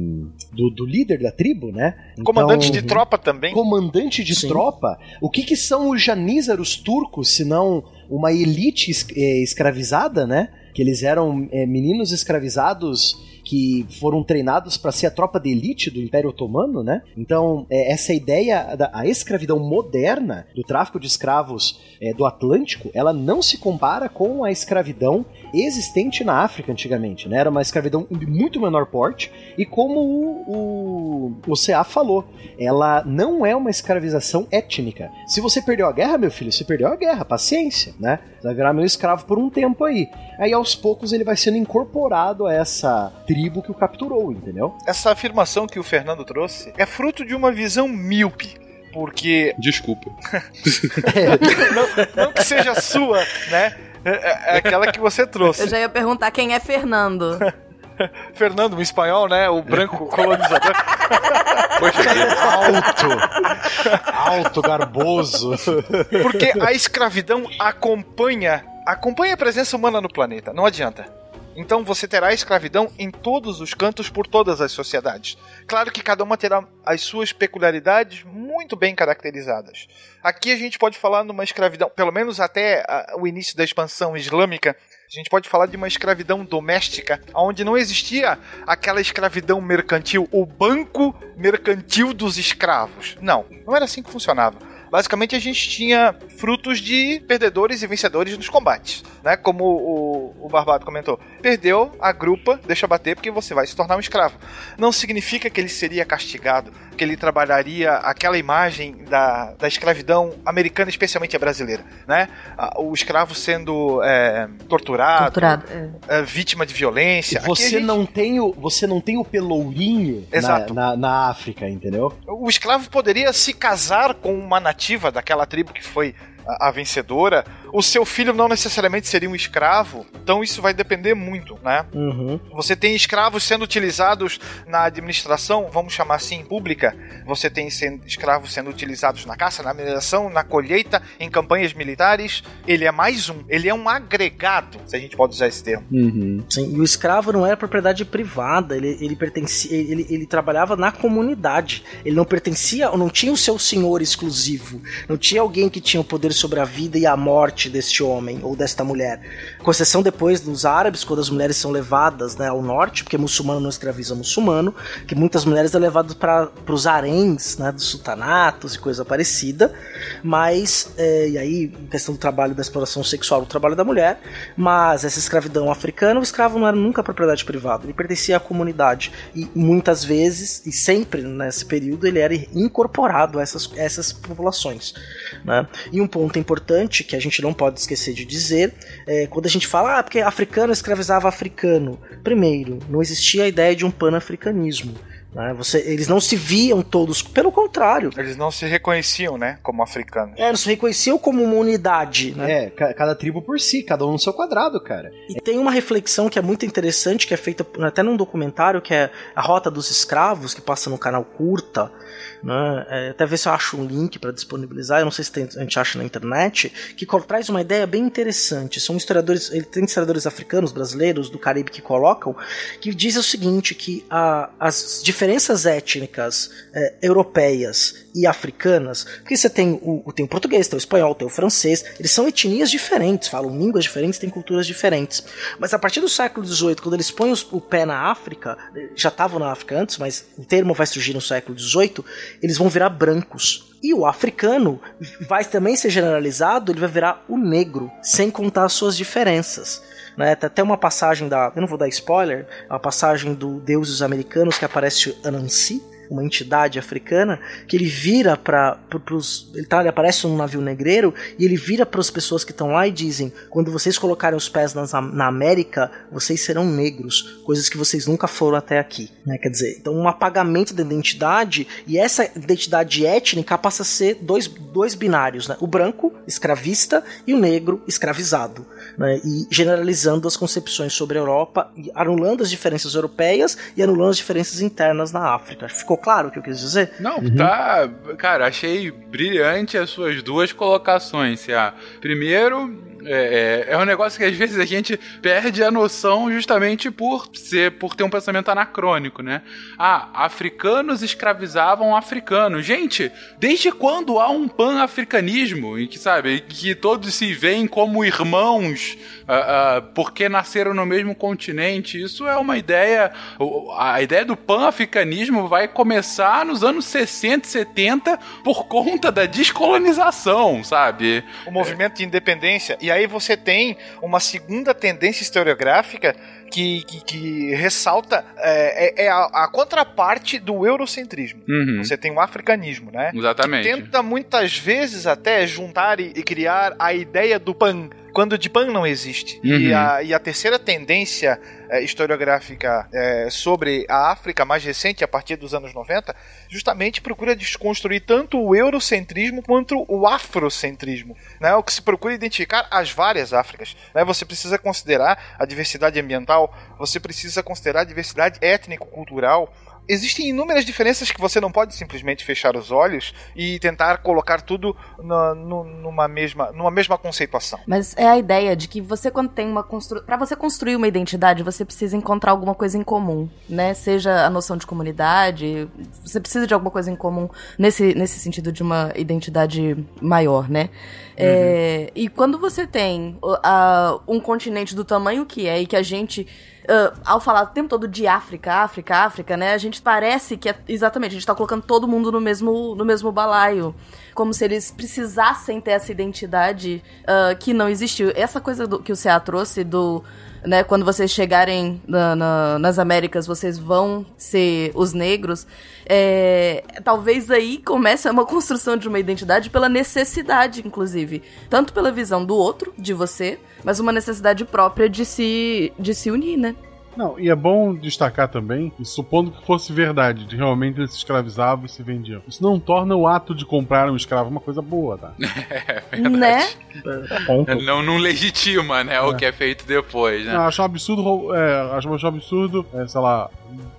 S3: do, do, líder da tribo, né?
S4: Então, comandante de tropa também.
S3: Comandante de Sim. tropa. O que, que são os janízaros turcos, se não uma elite es, é, escravizada, né? Que eles eram é, meninos escravizados que foram treinados para ser a tropa de elite do Império Otomano, né? Então, é, essa ideia da a escravidão moderna, do tráfico de escravos é, do Atlântico, ela não se compara com a escravidão existente na África antigamente, né? Era uma escravidão de muito menor porte e como o, o, o CA falou, ela não é uma escravização étnica. Se você perdeu a guerra, meu filho, você perdeu a guerra, paciência, né? Você vai virar meu escravo por um tempo aí. Aí aos poucos ele vai sendo incorporado a essa tribo que o capturou, entendeu?
S4: Essa afirmação que o Fernando trouxe é fruto de uma visão míope. Porque.
S1: Desculpa.
S4: não, não que seja sua, né? É, é, é aquela que você trouxe.
S5: Eu já ia perguntar quem é Fernando.
S4: Fernando, um espanhol, né? O branco colonizador.
S3: Poxa, alto, alto, garboso.
S4: Porque a escravidão acompanha, acompanha a presença humana no planeta. Não adianta. Então você terá escravidão em todos os cantos por todas as sociedades. Claro que cada uma terá as suas peculiaridades muito bem caracterizadas. Aqui a gente pode falar numa escravidão, pelo menos até o início da expansão islâmica, a gente pode falar de uma escravidão doméstica, onde não existia aquela escravidão mercantil, o banco mercantil dos escravos. Não, não era assim que funcionava basicamente a gente tinha frutos de perdedores e vencedores nos combates, né? Como o, o Barbado comentou. Perdeu a grupa, deixa bater porque você vai se tornar um escravo. Não significa que ele seria castigado, que ele trabalharia aquela imagem da, da escravidão americana, especialmente a brasileira, né? O escravo sendo é, torturado, torturado é. É, vítima de violência.
S3: Você gente... não tem o você não tem o pelourinho Exato. Na, na, na África, entendeu?
S4: O escravo poderia se casar com uma nativa nativa daquela tribo que foi a, a vencedora, o seu filho não necessariamente seria um escravo, então isso vai depender muito, né?
S3: Uhum.
S4: Você tem escravos sendo utilizados na administração, vamos chamar assim, pública. Você tem escravos sendo utilizados na caça, na mineração, na colheita, em campanhas militares. Ele é mais um, ele é um agregado, se a gente pode usar esse termo.
S2: Uhum. Sim, e o escravo não era propriedade privada, ele, ele pertencia, ele, ele trabalhava na comunidade. Ele não pertencia, não tinha o seu senhor exclusivo, não tinha alguém que tinha o poder sobre a vida e a morte deste homem ou desta mulher. Com exceção depois dos árabes, quando as mulheres são levadas né, ao norte, porque muçulmano não escraviza muçulmano, que muitas mulheres são levadas para os haréns né, dos sultanatos e coisa parecida. Mas, é, e aí, questão do trabalho da exploração sexual, o trabalho da mulher, mas essa escravidão africana, o escravo não era nunca propriedade privada, ele pertencia à comunidade. E muitas vezes, e sempre nesse período, ele era incorporado a essas, essas populações. Né? E um ponto importante que a gente não pode esquecer de dizer é quando a gente fala, ah, porque africano escravizava africano. Primeiro, não existia a ideia de um panafricanismo. Né? Você, eles não se viam todos, pelo contrário.
S4: Eles não se reconheciam, né, como africanos.
S2: É, eles se reconheciam como uma unidade, né?
S3: É, cada tribo por si, cada um no seu quadrado, cara.
S2: E tem uma reflexão que é muito interessante, que é feita até num documentário, que é A Rota dos Escravos, que passa no canal Curta, né? É, até ver se eu acho um link para disponibilizar, eu não sei se tem, a gente acha na internet, que traz uma ideia bem interessante. São historiadores, ele tem historiadores africanos, brasileiros, do Caribe que colocam, que dizem o seguinte, que a, as diferenças étnicas é, europeias e africanas, porque você tem o, tem o português, tem o espanhol, tem o francês, eles são etnias diferentes, falam línguas diferentes, têm culturas diferentes. Mas a partir do século XVIII, quando eles põem o pé na África, já estavam na África antes, mas o termo vai surgir no século XVIII, eles vão virar brancos. E o africano vai também ser generalizado, ele vai virar o negro, sem contar as suas diferenças. Né? Tem até uma passagem da. Eu não vou dar spoiler, uma passagem do Deuses Americanos que aparece Anansi, uma entidade africana, que ele vira para os. Ele, tá, ele aparece num navio negreiro e ele vira para as pessoas que estão lá e dizem: quando vocês colocarem os pés nas, na América, vocês serão negros, coisas que vocês nunca foram até aqui. Né? Quer dizer, então um apagamento da identidade e essa identidade étnica passa a ser dois, dois binários: né? o branco, escravista, e o negro, escravizado. Né? E generalizando as concepções sobre a Europa, anulando as diferenças europeias e anulando as diferenças internas na África. Ficou claro o que eu quis dizer?
S1: Não, uhum. tá. Cara, achei brilhante as suas duas colocações, Cia. Primeiro, é, é, é um negócio que às vezes a gente perde a noção justamente por ser, por ter um pensamento anacrônico, né? Ah, africanos escravizavam africanos. Gente, desde quando há um pan-africanismo em que, sabe, que todos se veem como irmãos uh, uh, porque nasceram no mesmo continente? Isso é uma ideia. A ideia do pan-africanismo vai começar nos anos 60 e 70 por conta da descolonização, sabe?
S4: O movimento de independência. E aí você tem uma segunda tendência historiográfica que, que, que ressalta é, é, é a, a, contraparte do eurocentrismo. Uhum. Você tem o africanismo, né?
S1: Exatamente.
S4: Que tenta muitas vezes até juntar e, e criar a ideia do pan quando de pan não existe. Uhum. E, a, e a terceira tendência é, historiográfica é, sobre a África mais recente, a partir dos anos 90, justamente procura desconstruir tanto o eurocentrismo quanto o afrocentrismo. Né? O que se procura identificar as várias Áfricas. Né? Você precisa considerar a diversidade ambiental, você precisa considerar a diversidade étnico-cultural, existem inúmeras diferenças que você não pode simplesmente fechar os olhos e tentar colocar tudo na, no, numa, mesma, numa mesma conceituação.
S5: Mas é a ideia de que você quando tem uma constru... para você construir uma identidade, você precisa encontrar alguma coisa em comum, né? Seja a noção de comunidade, você precisa de alguma coisa em comum nesse, nesse sentido de uma identidade maior, né? É, uhum. É, e quando você tem uh, um continente do tamanho que é e que a gente uh, ao falar o tempo todo de África, África, África, né? A gente parece que é, exatamente, a gente tá colocando todo mundo no mesmo, no mesmo balaio. Como se eles precisassem ter essa identidade uh, que não existiu. Essa coisa do, que o CA trouxe do né, quando vocês chegarem na, na, nas Américas, vocês vão ser os negros. É, talvez aí comece uma construção de uma identidade pela necessidade, inclusive. Tanto pela visão do outro, de você, mas uma necessidade própria de se, de se unir, né?
S6: Não, e é bom destacar também, supondo que fosse verdade, de realmente eles se escravizavam e se vendiam. Isso não torna o ato de comprar um escravo uma coisa boa, tá?
S5: É verdade. Né?
S1: É, não, não legitima, né, é. o que é feito depois, né?
S6: Não, acho um absurdo, é, acho, acho um absurdo, é, sei lá,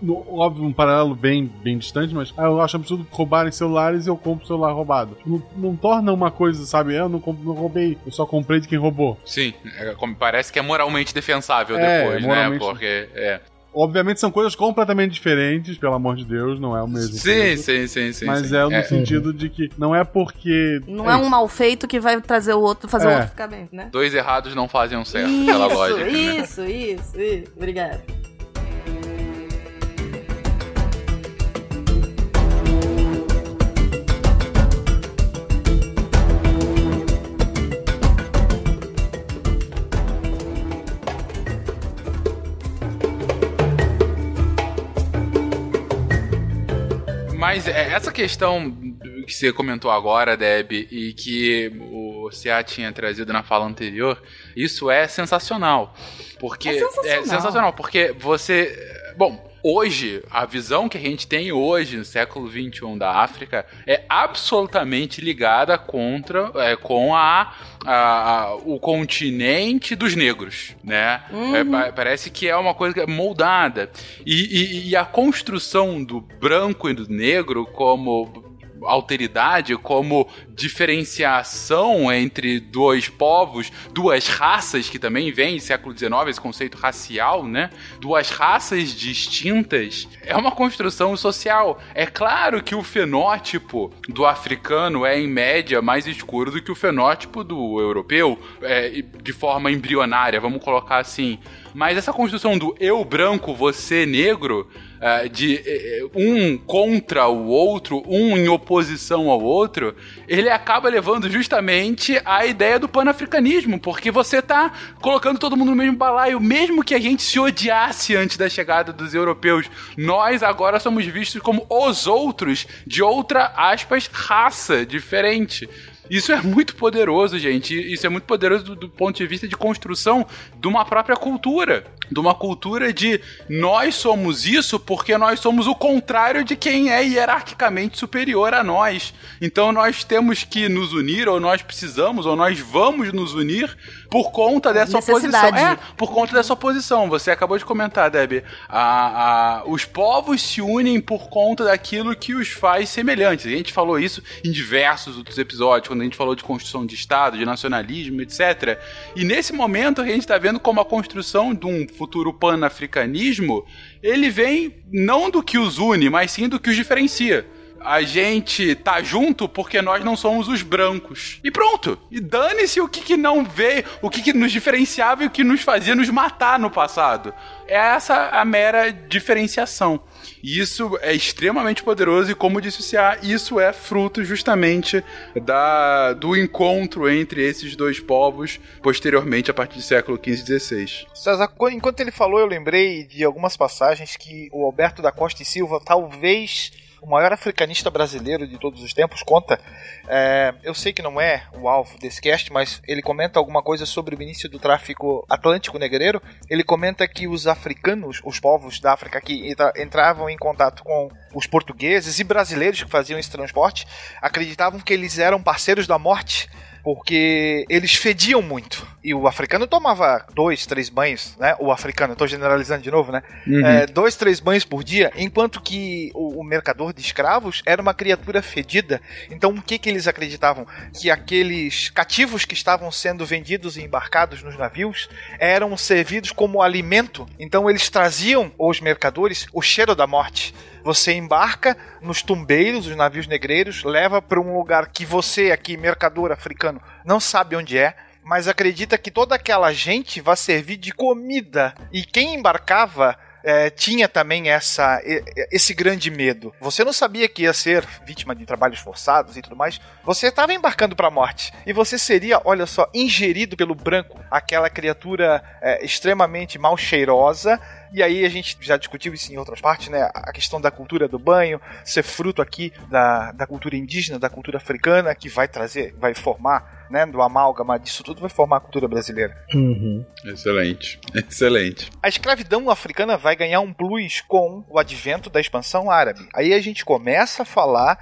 S6: no, óbvio, um paralelo bem, bem distante, mas ah, eu acho absurdo roubarem celulares e eu compro celular roubado. Não, não torna uma coisa, sabe? Eu não, não roubei, eu só comprei de quem roubou.
S1: Sim, é, parece que é moralmente defensável é, depois, né? moralmente... né? Porque é.
S6: Obviamente são coisas completamente diferentes, pelo amor de Deus, não é o mesmo.
S1: Sim, sim, sim, sim.
S6: Mas
S1: sim.
S6: é no é. sentido de que não é porque.
S5: Não é, é um mal feito que vai trazer o outro, fazer é. o outro ficar bem, né?
S1: Dois errados não fazem um certo, isso, pela lógica.
S5: Isso, né? isso, isso. Obrigado.
S1: Mas é, essa questão que você comentou agora, Deb, e que o CA tinha trazido na fala anterior, isso é sensacional. Porque é sensacional, é sensacional porque você, bom, hoje, a visão que a gente tem hoje, no século XXI da África, é absolutamente ligada contra, é, com a, a, a, o continente dos negros, né? Uhum. É, parece que é uma coisa moldada. E, e, e a construção do branco e do negro como alteridade, como diferenciação entre dois povos, duas raças, que também vem em século XIX, esse conceito racial, né? Duas raças distintas, é uma construção social. É claro que o fenótipo do africano é, em média, mais escuro do que o fenótipo do europeu, é, de forma embrionária, vamos colocar assim. Mas essa construção do eu branco, você negro, uh, de uh, um contra o outro, um em oposição ao outro, ele acaba levando justamente a ideia do panafricanismo, porque você tá colocando todo mundo no mesmo balaio, mesmo que a gente se odiasse antes da chegada dos europeus, nós agora somos vistos como os outros de outra, aspas, raça diferente. Isso é muito poderoso, gente. Isso é muito poderoso do, do, ponto de vista de construção de uma própria cultura. de uma cultura de nós somos isso porque nós somos o contrário de quem é hierarquicamente superior a nós. Então nós temos que nos unir, ou nós precisamos, ou nós vamos nos unir por conta dessa oposição. É, por conta dessa oposição. Você acabou de comentar, Debbie. A, a, os povos se unem por conta daquilo que os faz semelhantes. A gente falou isso em diversos outros episódios, quando a gente falou de construção de Estado, de nacionalismo, etc. E nesse momento a gente está vendo como a construção de um futuro pan-africanismo ele vem não do que os une, mas sim do que os diferencia a gente tá junto porque nós não somos os brancos. E pronto. E dane-se o que, que não veio, o que, que nos diferenciava e o que nos fazia nos matar no passado. É essa a mera diferenciação. E isso é extremamente poderoso e, como disse o C.A., isso é fruto justamente da, do encontro entre esses dois povos posteriormente a partir do século XV e XVI.
S4: César, enquanto ele falou, eu lembrei de algumas passagens que o Alberto da Costa e Silva talvez o maior africanista brasileiro de todos os tempos, conta. É, eu sei que não é o alvo desse cast, mas ele comenta alguma coisa sobre o início do tráfico atlântico negreiro. Ele comenta que os africanos, os povos da África que entravam em contato com os portugueses e brasileiros que faziam esse transporte, acreditavam que eles eram parceiros da morte porque eles fediam muito. E o africano tomava dois, três banhos, né? O africano, estou generalizando de novo, né? Uhum. É, dois, três banhos por dia, enquanto que o, o, mercador de escravos era uma criatura fedida. Então, o que, que eles acreditavam? Que aqueles cativos que estavam sendo vendidos e embarcados nos navios eram servidos como alimento. Então, eles traziam, os mercadores, o cheiro da morte. Você embarca nos tumbeiros, os navios negreiros, leva para um lugar que você, aqui, mercador africano, não sabe onde é mas acredita que toda aquela gente vai servir de comida. E quem embarcava é, tinha também essa, esse grande medo. Você não sabia que ia ser vítima de trabalhos forçados e tudo mais. Você estava embarcando para a morte. E você seria, olha só, ingerido pelo branco, aquela criatura é, extremamente mal cheirosa e aí a gente já discutiu isso em outras partes, né? A questão da cultura do banho, ser fruto aqui da, da cultura indígena, da cultura africana, que vai trazer, vai formar, né? Do amálgama disso tudo, vai formar a cultura brasileira.
S1: Uhum. Excelente, excelente.
S4: A escravidão africana vai ganhar um plus com o advento da expansão árabe. Aí a gente começa a falar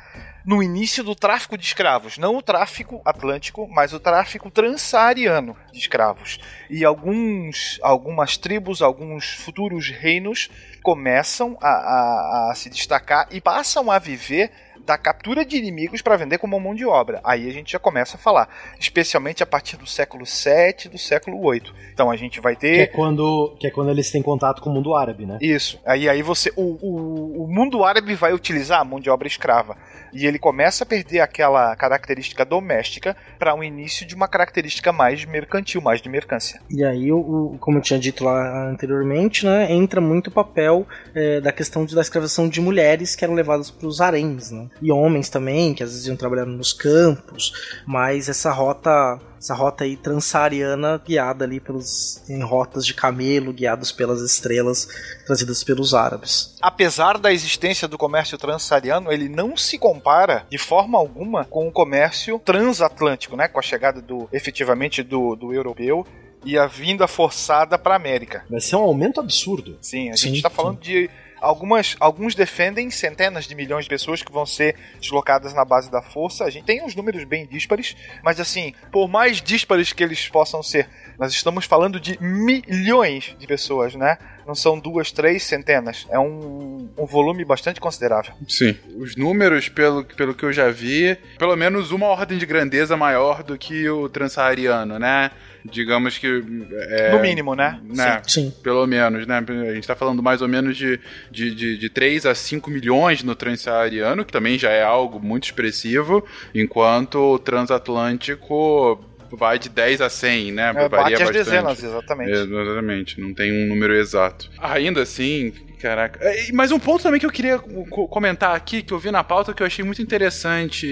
S4: no início do tráfico de escravos, não o tráfico atlântico, mas o tráfico transsaariano de escravos. E alguns, algumas tribos, alguns futuros reinos começam a, a, a se destacar e passam a viver da captura de inimigos para vender como mão de obra. Aí a gente já começa a falar, especialmente a partir do século 7, do século 8. Então a gente vai ter
S3: que é quando que é quando eles têm contato com o mundo árabe, né?
S4: Isso. Aí aí você o, o, o mundo árabe vai utilizar a mão de obra escrava e ele começa a perder aquela característica doméstica para um início de uma característica mais mercantil, mais de mercância.
S2: E aí, o, como eu tinha dito lá anteriormente, né, entra muito o papel é, da questão de, da escravização de mulheres que eram levadas para os haréns, né? E homens também, que às vezes iam trabalhar nos campos, mas essa rota essa rota aí transsaariana guiada ali pelos em rotas de camelo guiados pelas estrelas trazidas pelos árabes.
S4: Apesar da existência do comércio transsaariano, ele não se compara de forma alguma com o comércio transatlântico, né, com a chegada do efetivamente do, do europeu e a vinda forçada para a América.
S3: Vai ser um aumento absurdo.
S4: Sim, a sim, gente está falando de Algumas, alguns defendem centenas de milhões de pessoas que vão ser deslocadas na base da força. A gente tem uns números bem díspares, mas assim, por mais díspares que eles possam ser, nós estamos falando de milhões de pessoas, né? Não são duas, três centenas. É um, um volume bastante considerável.
S1: Sim. Os números, pelo, pelo que eu já vi, pelo menos uma ordem de grandeza maior do que o transsaariano, né? digamos que.
S4: É, no mínimo, né?
S1: né? Sim. Pelo menos, né? A gente está falando mais ou menos de, de, de, de 3 a 5 milhões no transsaariano, que também já é algo muito expressivo, enquanto o transatlântico vai de 10 a 100, né?
S4: É, Varia bate bastante. as dezenas, exatamente. É,
S1: exatamente, não tem um número exato. Ainda assim, Caraca. É, mas um ponto também que eu queria comentar aqui, que eu vi na pauta, que eu achei muito interessante,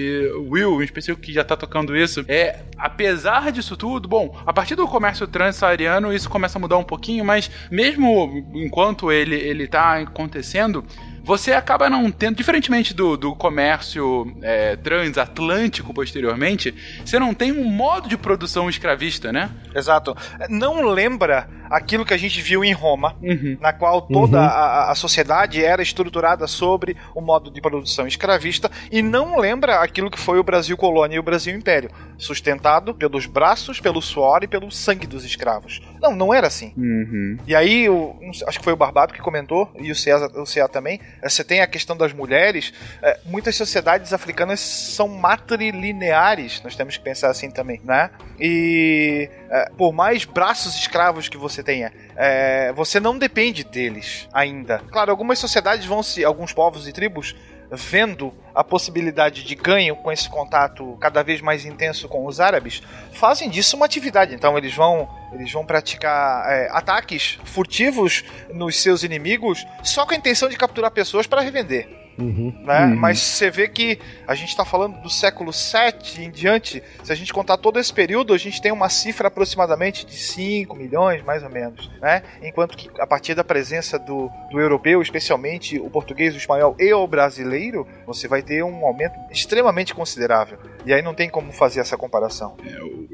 S1: Will, em específico, que já tá tocando isso, é, apesar disso tudo, bom, a partir do comércio transsaariano, isso começa a mudar um pouquinho, mas mesmo enquanto ele, ele tá acontecendo, você acaba não tendo, diferentemente do, do comércio é, transatlântico posteriormente, você não tem um modo de produção escravista, né?
S4: Exato. Não lembra aquilo que a gente viu em Roma,
S1: Uhum.
S4: na qual toda a, a sociedade era estruturada sobre o modo de produção escravista e não lembra aquilo que foi o Brasil colônia e o Brasil império, sustentado pelos braços, pelo suor e pelo sangue dos escravos. Não, não era assim.
S1: Uhum.
S4: E aí, o- acho que foi o Barbado que comentou, e o César, o Cea também, você tem a questão das mulheres. eh, muitas sociedades africanas são matrilineares, nós temos que pensar assim também, né? E eh, por mais braços escravos que você tenha, eh, você não depende deles ainda. Claro, algumas sociedades vão se, alguns povos e tribos vendo a possibilidade de ganho com esse contato cada vez mais intenso com os árabes, fazem disso uma atividade. Então eles vão, eles vão praticar é, ataques furtivos nos seus inimigos só com a intenção de capturar pessoas para revender.
S3: Uhum.
S4: Né?
S1: Uhum.
S4: Mas você vê que a gente está falando do século VII em diante. Se a gente contar todo esse período, a gente tem uma cifra aproximadamente de 5 milhões, mais ou menos. Né? Enquanto que a partir da presença do, do europeu, especialmente o português, o espanhol e o brasileiro, você vai ter um aumento extremamente considerável. E aí não tem como fazer essa comparação.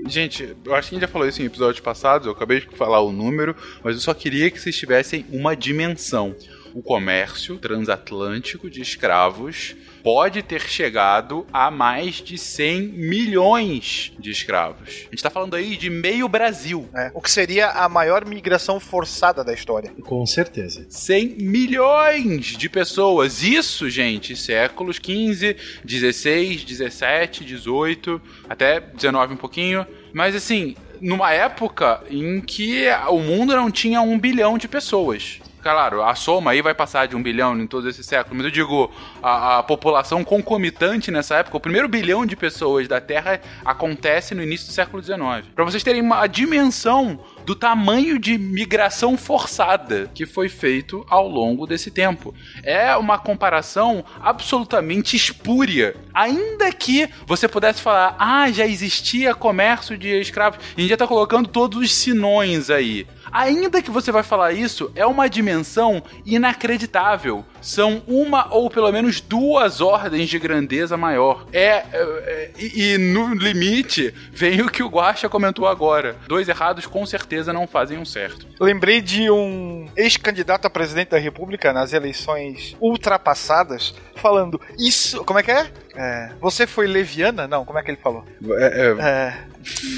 S1: Gente, eu acho que a gente já falou isso em episódios passados, eu acabei de falar o número, mas eu só queria que vocês tivessem uma dimensão. O comércio transatlântico de escravos pode ter chegado a mais de 100 milhões de escravos. A gente tá falando aí de meio Brasil.
S4: né? O que seria a maior migração forçada da história.
S3: Com certeza.
S1: 100 milhões de pessoas. Isso, gente, séculos 15, 16, 17, 18, até 19 um pouquinho. Mas assim, numa época em que o mundo não tinha um bilhão de pessoas. Claro, a soma aí vai passar de um bilhão em todos esses séculos, mas eu digo, a, a população concomitante nessa época, o primeiro bilhão de pessoas da Terra acontece no início do século XIX. Para vocês terem uma dimensão do tamanho de migração forçada que foi feito ao longo desse tempo. É uma comparação absolutamente espúria. Ainda que você pudesse falar, ah, já existia comércio de escravos, a gente já tá colocando todos os sinões aí. Ainda que você vai falar isso, é uma dimensão inacreditável. São uma ou pelo menos duas ordens de grandeza maior. É, é, é, e, e no limite vem o que o Guaxa comentou agora. Dois errados com certeza não fazem um certo.
S4: Lembrei de um ex-candidato a presidente da República nas eleições ultrapassadas, falando: Isso. Como é que é? É, você foi leviana? Não, como é que ele falou?
S1: É,
S4: É,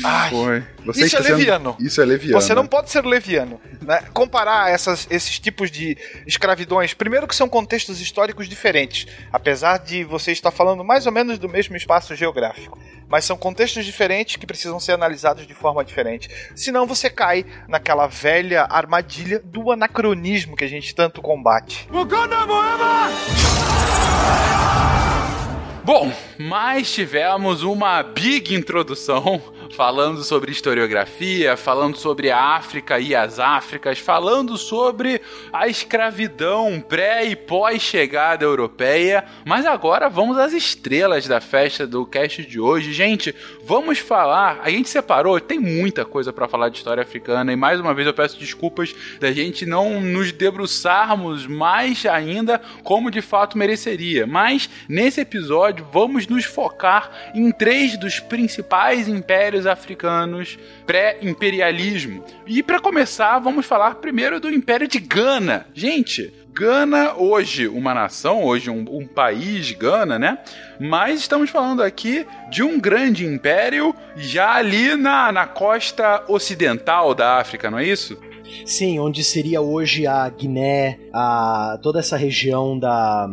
S4: ai,
S1: foi.
S4: isso é leviano.
S1: Isso é leviano.
S4: Você não pode ser leviano. Né? Comparar essas- esses tipos de escravidões, primeiro que são contextos históricos diferentes, apesar de você estar falando mais ou menos do mesmo espaço geográfico. Mas são contextos diferentes que precisam ser analisados de forma diferente. Senão você cai naquela velha armadilha do anacronismo que a gente tanto combate.
S1: Bom, mas tivemos uma big introdução falando sobre historiografia, falando sobre a África e as Áfricas, falando sobre a escravidão pré e pós-chegada europeia. Mas agora vamos às estrelas da festa do cast de hoje. Gente, vamos falar. A gente separou, tem muita coisa para falar de história africana e mais uma vez eu peço desculpas da gente não nos debruçarmos mais ainda como de fato mereceria. Mas nesse episódio vamos nos focar em três dos principais impérios africanos pré-imperialismo. E para começar, vamos falar primeiro do Império de Gana. Gente, Gana, hoje uma nação, hoje um, um país, Gana, né? Mas estamos falando aqui de um grande império já ali na, na costa ocidental da África, não é isso?
S3: Sim, onde seria hoje a Guiné, a toda essa região da,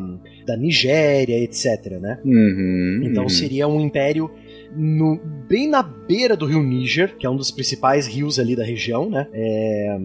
S3: da Nigéria, etc, né?
S1: Uhum,
S3: Então
S1: uhum.
S3: seria um império no- bem na beira do rio Níger, que é um dos principais rios ali da região, né? É,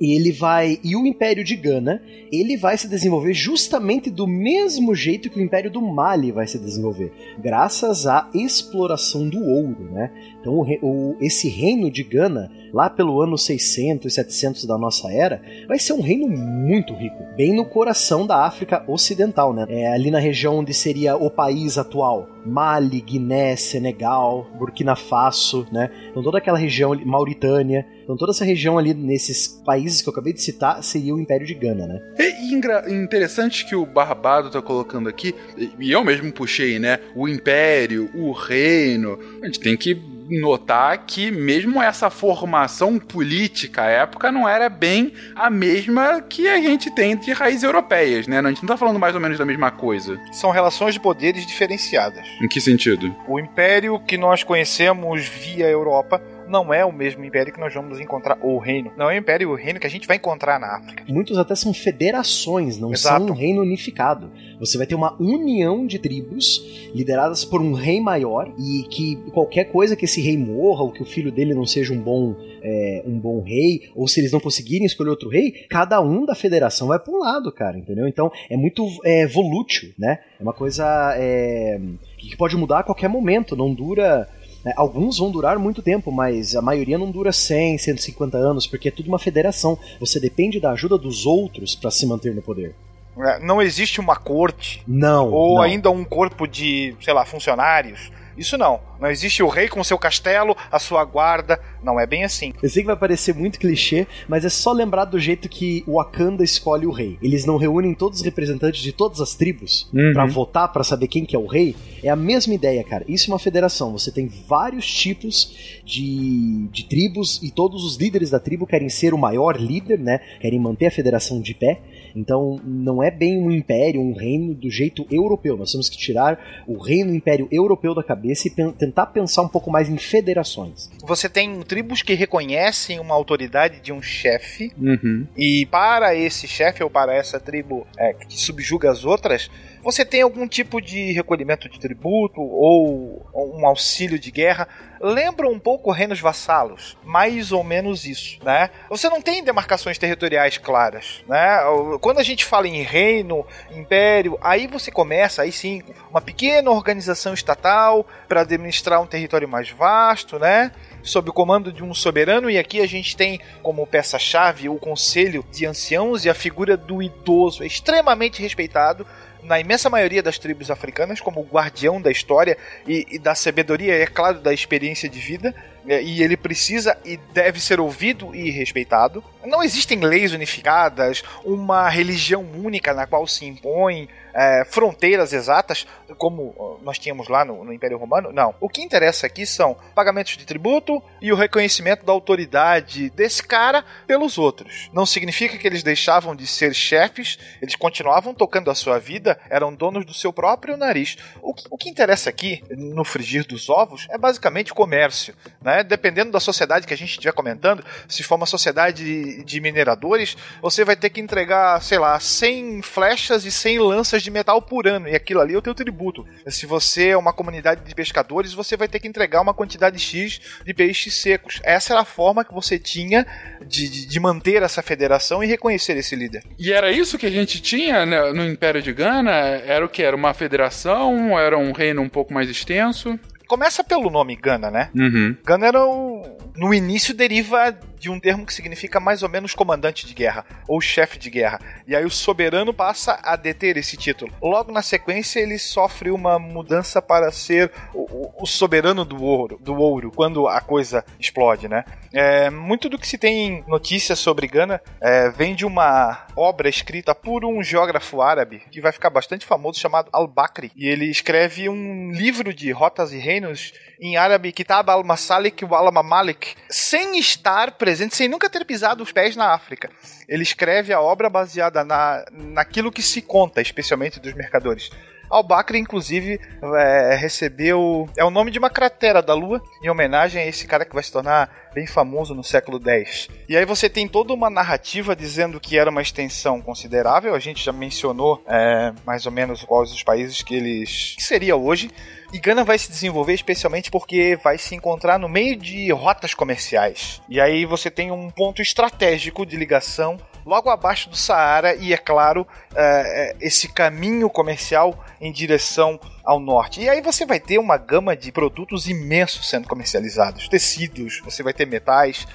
S3: ele vai e o Império de Gana, ele vai se desenvolver justamente do mesmo jeito que o Império do Mali vai se desenvolver, graças à exploração do ouro, né? Então o o- esse reino de Gana, lá pelo ano 600 e 700 da nossa era, vai ser um reino muito rico, bem no coração da África Ocidental, né? É ali na região onde seria o país atual, Mali, Guiné, Senegal, Burkina Faso, né? Então toda aquela região, Mauritânia, então toda essa região ali nesses países que eu acabei de citar seria o Império de Gana, né?
S1: É interessante que o Barbado tá colocando aqui, e eu mesmo puxei, né? O Império, o Reino. A gente tem que notar que mesmo essa formação política à época não era bem a mesma que a gente tem de raízes europeias, né? A gente não tá falando mais ou menos da mesma coisa.
S4: São relações de poderes diferenciadas.
S1: Em que sentido?
S4: O império que nós conhecemos via Europa não é o mesmo império que nós vamos encontrar, ou o reino. Não é o império e o reino que a gente vai encontrar na África.
S3: Muitos até são federações, não
S4: Exato.
S3: são um reino unificado. Você vai ter uma união de tribos lideradas por um rei maior e que qualquer coisa que esse rei morra ou que o filho dele não seja um bom, é, um bom rei, ou se eles não conseguirem escolher outro rei, cada um da federação vai para um lado, cara, entendeu? Então é muito é, volútil, né? É uma coisa é, que pode mudar a qualquer momento, não dura Alguns vão durar muito tempo, mas a maioria não dura 100, 150 anos, porque é tudo uma federação. Você depende da ajuda dos outros para se manter no poder.
S4: É, Não existe uma corte
S3: Não.
S4: ou
S3: não.
S4: ainda um corpo de, sei lá, funcionários. Isso não. Não existe o rei com seu castelo, a sua guarda. Não é bem assim.
S3: Eu sei que vai parecer muito clichê, mas é só lembrar do jeito que o Wakanda escolhe o rei. Eles não reúnem todos os representantes de todas as tribos
S1: Uhum.
S3: pra votar pra saber quem que é o rei. É a mesma ideia, cara. Isso é uma federação. Você tem vários tipos de, de tribos e todos os líderes da tribo querem ser o maior líder, né? Querem manter a federação de pé. Então não é bem um império, um reino do jeito europeu. Nós temos que tirar o reino império europeu da cabeça e pen- tentar pensar um pouco mais em federações.
S4: Você tem tribos que reconhecem uma autoridade de um chefe,
S1: Uhum.
S4: e para esse chefe ou para essa tribo é, que subjuga as outras, você tem algum tipo de recolhimento de tributo ou um auxílio de guerra. Lembra um pouco reinos vassalos, mais ou menos isso, né? Você não tem demarcações territoriais claras, né? Quando a gente fala em reino, império, aí você começa, aí sim, uma pequena organização estatal para administrar um território mais vasto, né? sob o comando de um soberano, e aqui a gente tem como peça-chave o conselho de anciãos e a figura do idoso, é extremamente respeitado na imensa maioria das tribos africanas como guardião da história e, e da sabedoria, e é claro, da experiência de vida. É, E ele precisa e deve ser ouvido e respeitado. Não existem leis unificadas, uma religião única na qual se impõe é, fronteiras exatas, como nós tínhamos lá no, no Império Romano. Não. O que interessa aqui são pagamentos de tributo e o reconhecimento da autoridade desse cara pelos outros. Não significa que eles deixavam de ser chefes, eles continuavam tocando a sua vida, eram donos do seu próprio nariz. O que, o que interessa aqui, no frigir dos ovos, é basicamente comércio. Né? Dependendo da sociedade que a gente estiver comentando, se for uma sociedade de mineradores, você vai ter que entregar, sei lá, 100 flechas e 100 lanças de metal por ano, e aquilo ali é o teu tributo. Se você é uma comunidade de pescadores, você vai ter que entregar uma quantidade X de peixes secos. Essa era a forma que você tinha de, de, de manter essa federação e reconhecer esse líder.
S1: E era isso que a gente tinha né, no Império de Gana? Era o que? Era uma federação? Era um reino um pouco mais extenso?
S4: Começa pelo nome Gana, né?
S1: Uhum.
S4: Gana era o... no início deriva de um termo que significa mais ou menos comandante de guerra ou chefe de guerra. E aí o soberano passa a deter esse título. Logo na sequência ele sofre uma mudança para ser o, o- soberano do ouro, do ouro, quando a coisa explode, né? É, muito do que se tem notícias sobre Gana é, vem de uma obra escrita por um geógrafo árabe que vai ficar bastante famoso chamado Al-Bakri. E ele escreve um livro de rotas e reinos em árabe Kitab al-Masalik wa al-Mamalik, sem estar presente, sem nunca ter pisado os pés na África. Ele escreve a obra baseada na, naquilo que se conta, especialmente dos mercadores. Al-Bakr, inclusive, é, recebeu. É o nome de uma cratera da Lua, em homenagem a esse cara que vai se tornar bem famoso no século X. E aí você tem toda uma narrativa dizendo que era uma extensão considerável. A gente já mencionou é, mais ou menos quais os países que eles. que seria hoje. E Gana vai se desenvolver especialmente porque vai se encontrar no meio de rotas comerciais. E aí você tem um ponto estratégico de ligação logo abaixo do Saara e, é claro, é, é, esse caminho comercial em direção ao norte. E aí você vai ter uma gama de produtos imensos sendo comercializados: tecidos, você vai ter metais.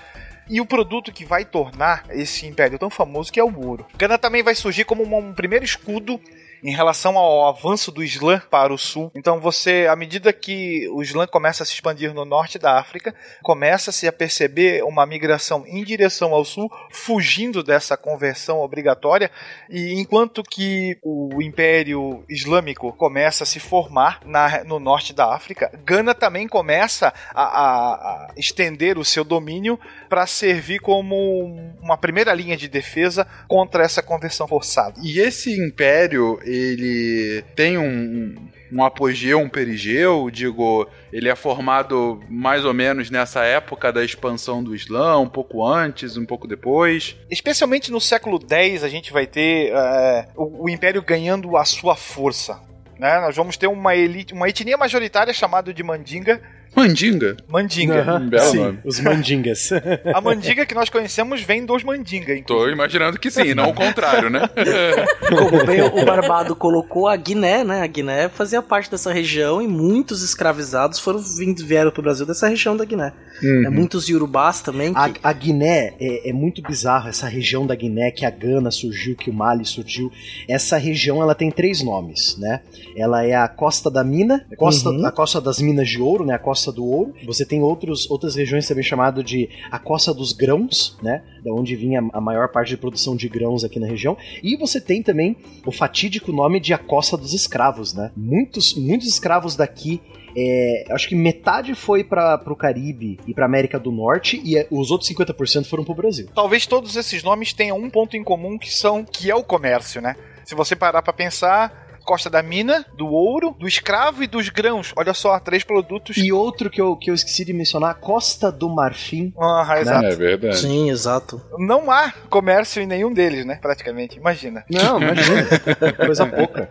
S4: E o produto que vai tornar esse império tão famoso que é o ouro. Gana também vai surgir como um primeiro escudo em relação ao avanço do Islã para o sul. Então você, à medida que o Islã começa a se expandir no norte da África, começa-se a perceber uma migração em direção ao sul, fugindo dessa conversão obrigatória, e enquanto que o Império Islâmico começa a se formar na, no norte da África, Gana também começa a, a, a estender o seu domínio para servir como uma primeira linha de defesa contra essa conversão forçada.
S1: E esse império, ele tem um, um apogeu, um perigeu, digo, ele é formado mais ou menos nessa época da expansão do Islã, um pouco antes, um pouco depois.
S4: Especialmente no século X, a gente vai ter uh, o, o Império ganhando a sua força. Né? Nós vamos ter uma, elite, uma etnia majoritária chamada de Mandinga,
S1: Mandinga.
S4: Mandinga.
S3: Um belo Sim, nome. Os mandingas.
S4: A mandinga que nós conhecemos vem dos mandinga.
S1: Inclusive. Tô imaginando que sim, não o contrário, né?
S2: Como bem o Barbado colocou, a Guiné, né? A Guiné fazia parte dessa região e muitos escravizados foram vindo, vieram pro Brasil dessa região da Guiné. Uhum. É, muitos iorubás também.
S3: Que... A, a, Guiné é, é, muito bizarro, essa região da Guiné, que a Gana surgiu, que o Mali surgiu. Essa região ela tem três nomes, né? Ela é a Costa da Mina, a Costa, uhum. a Costa das Minas de Ouro, né? A Costa do Ouro. Você tem outros, outras regiões também chamado de a Costa dos Grãos, né? Da onde vinha a maior parte de produção de grãos aqui na região. E você tem também o fatídico nome de a Costa dos Escravos, né? Muitos, muitos escravos daqui é, acho que metade foi para o Caribe e para América do Norte e é, os outros 50% foram para o Brasil.
S4: Talvez todos esses nomes tenham um ponto em comum que são que é o comércio, né? Se você parar para pensar, Costa da Mina, do ouro, do escravo e dos grãos. Olha só, três produtos.
S3: E outro que eu, que eu esqueci de mencionar, Costa do Marfim.
S4: Ah, né? exato.
S1: É verdade.
S2: Sim, exato.
S4: Não há comércio em nenhum deles, né? Praticamente. Imagina.
S3: Não, imagina. Coisa pouca.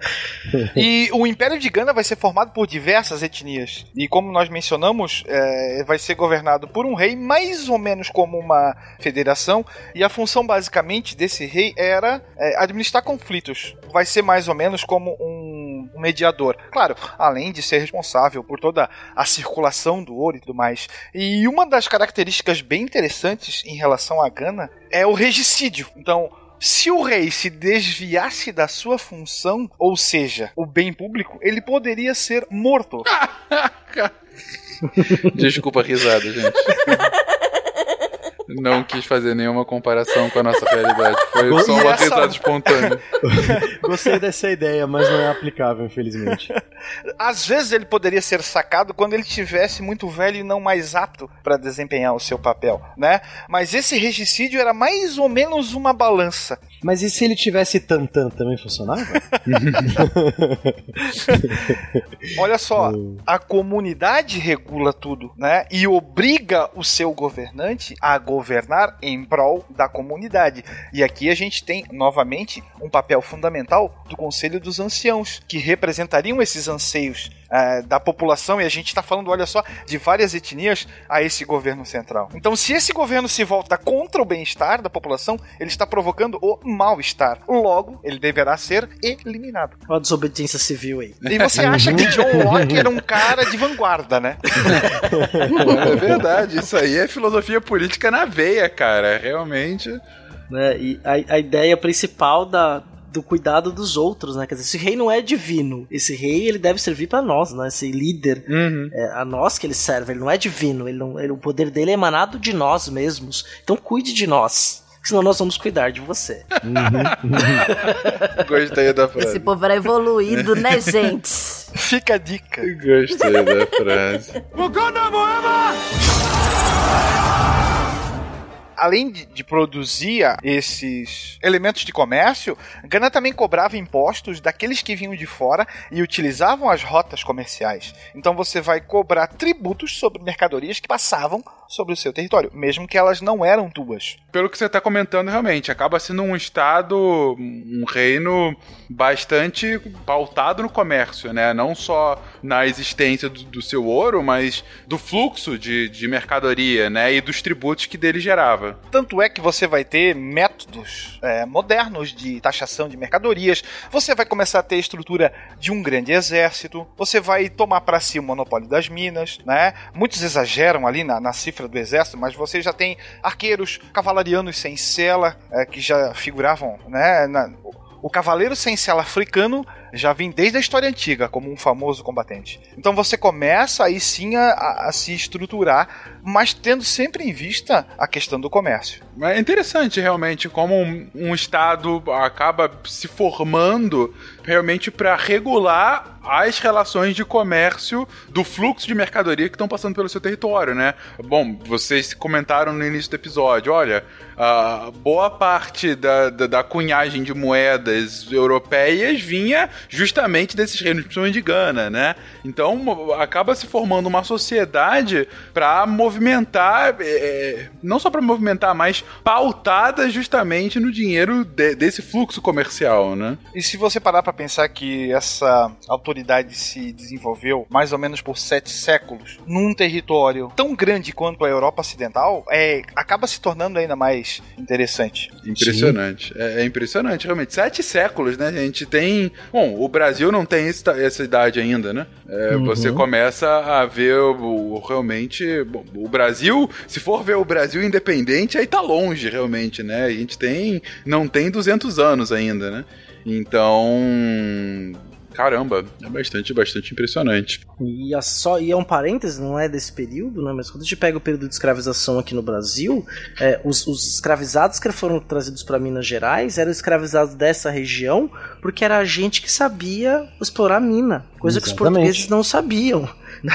S4: E o Império de Gana vai ser formado por diversas etnias. E como nós mencionamos, é, vai ser governado por um rei, mais ou menos como uma federação. E a função basicamente desse rei era é, administrar conflitos. Vai ser mais ou menos como um, um mediador. Claro, além de ser responsável por toda a circulação do ouro e tudo mais. E uma das características bem interessantes em relação à Gana é o regicídio. Então, se o rei se desviasse da sua função, ou seja, o bem público, ele poderia ser morto.
S1: Desculpa a risada, gente. Não quis fazer nenhuma comparação com a nossa realidade. Foi só uma essa... risada espontânea.
S3: Gostei dessa ideia, mas não é aplicável, infelizmente.
S4: Às vezes ele poderia ser sacado quando ele tivesse muito velho e não mais apto para desempenhar o seu papel, né? Mas esse regicídio era mais ou menos uma balança.
S3: Mas e se ele tivesse tantan também funcionava?
S4: Olha só, a comunidade regula tudo, né? E obriga o seu governante a governar em prol da comunidade. E aqui a gente tem novamente um papel fundamental do Conselho dos Anciãos, que representariam esses anseios é, da população, e a gente está falando, olha só, de várias etnias a esse governo central. Então, se esse governo se volta contra o bem-estar da população, ele está provocando o mal-estar. Logo, ele deverá ser eliminado.
S2: Olha a desobediência civil aí.
S4: E você acha que John Locke era um cara de vanguarda, né?
S1: é verdade, isso aí é filosofia política na veia, cara, realmente.
S2: Né? E a, a ideia principal da, do cuidado dos outros, né? Quer dizer, esse rei não é divino. Esse rei, ele deve servir para nós, né? Esse líder,
S1: uhum.
S2: é a nós que ele serve. Ele não é divino. Ele não, ele, o poder dele é emanado de nós mesmos. Então cuide de nós. Senão nós vamos cuidar de você.
S1: Uhum. Gostei da frase.
S5: Esse povo era evoluído, né, gente?
S4: Fica a dica.
S1: Gostei da frase. Wakanda!
S4: Além de, de, produzir esses elementos de comércio, Gana também cobrava impostos daqueles que vinham de fora e utilizavam as rotas comerciais. Então você vai cobrar tributos sobre mercadorias que passavam sobre o seu território, mesmo que elas não eram tuas.
S1: Pelo que você está comentando, realmente, acaba sendo um estado, um reino bastante pautado no comércio, né? Não só na existência do, do seu ouro, mas do fluxo de, de mercadoria, né? E dos tributos que dele gerava.
S4: Tanto é que você vai ter métodos é, modernos de taxação de mercadorias, você vai começar a ter a estrutura de um grande exército, você vai tomar para si o monopólio das minas, né? Muitos exageram ali na, na cifra do exército, mas você já tem arqueiros cavalarianos sem cela, é, que já figuravam, né? Na, o cavaleiro sem cela africano já vem desde a história antiga como um famoso combatente. Então você começa aí sim a, a se estruturar, mas tendo sempre em vista a questão do comércio.
S1: É interessante realmente como um, um estado acaba se formando realmente para regular as relações de comércio do fluxo de mercadoria que estão passando pelo seu território, né? Bom, vocês comentaram no início do episódio, olha, boa parte da, da, da cunhagem de moedas europeias vinha justamente desses reinos, principalmente de Gana, né? Então acaba se formando uma sociedade para movimentar, é, não só para movimentar, mas pautada justamente no dinheiro de, desse fluxo comercial, né?
S4: E se você parar para pensar que essa autoridade se desenvolveu mais ou menos por sete séculos num território tão grande quanto a Europa Ocidental, é, acaba se tornando ainda mais interessante.
S1: Impressionante. É, é, impressionante, realmente. Sete séculos, né? A gente tem. Bom, o Brasil não tem essa, essa idade ainda, né? É, uhum. Você começa a ver o, o, realmente. Bom, o Brasil, se for ver o Brasil independente, aí tá longe, realmente, né? A gente tem. Não tem 200 anos ainda, né? Então, Caramba, é bastante, bastante impressionante.
S2: E, a só, e é um parêntese, não é desse período, né? Mas quando a gente pega o período de escravização aqui no Brasil, é, os, os, escravizados que foram trazidos para Minas Gerais eram escravizados dessa região porque era a gente que sabia explorar mina, coisa Exatamente. que os portugueses não sabiam.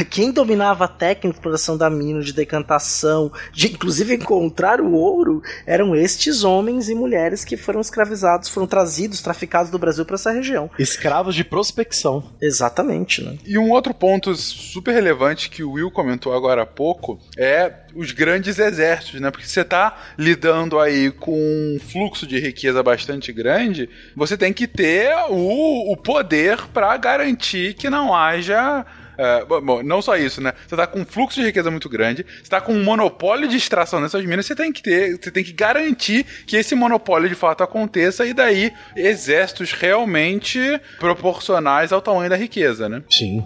S2: Quem dominava a técnica de exploração da mina, de decantação, de inclusive encontrar o ouro, eram estes homens e mulheres que foram escravizados, foram trazidos, traficados do Brasil para essa região.
S3: Escravos de prospecção.
S2: Exatamente, né?
S1: E um outro ponto super relevante que o Will comentou agora há pouco é os grandes exércitos, né? Porque você está lidando aí com um fluxo de riqueza bastante grande, você tem que ter o, o poder para garantir que não haja é, bom, não só isso, né? Você tá com um fluxo de riqueza muito grande, você tá com um monopólio de extração nessas minas, você tem que ter, você tem que garantir que esse monopólio de fato aconteça e daí exércitos realmente proporcionais ao tamanho da riqueza, né?
S3: Sim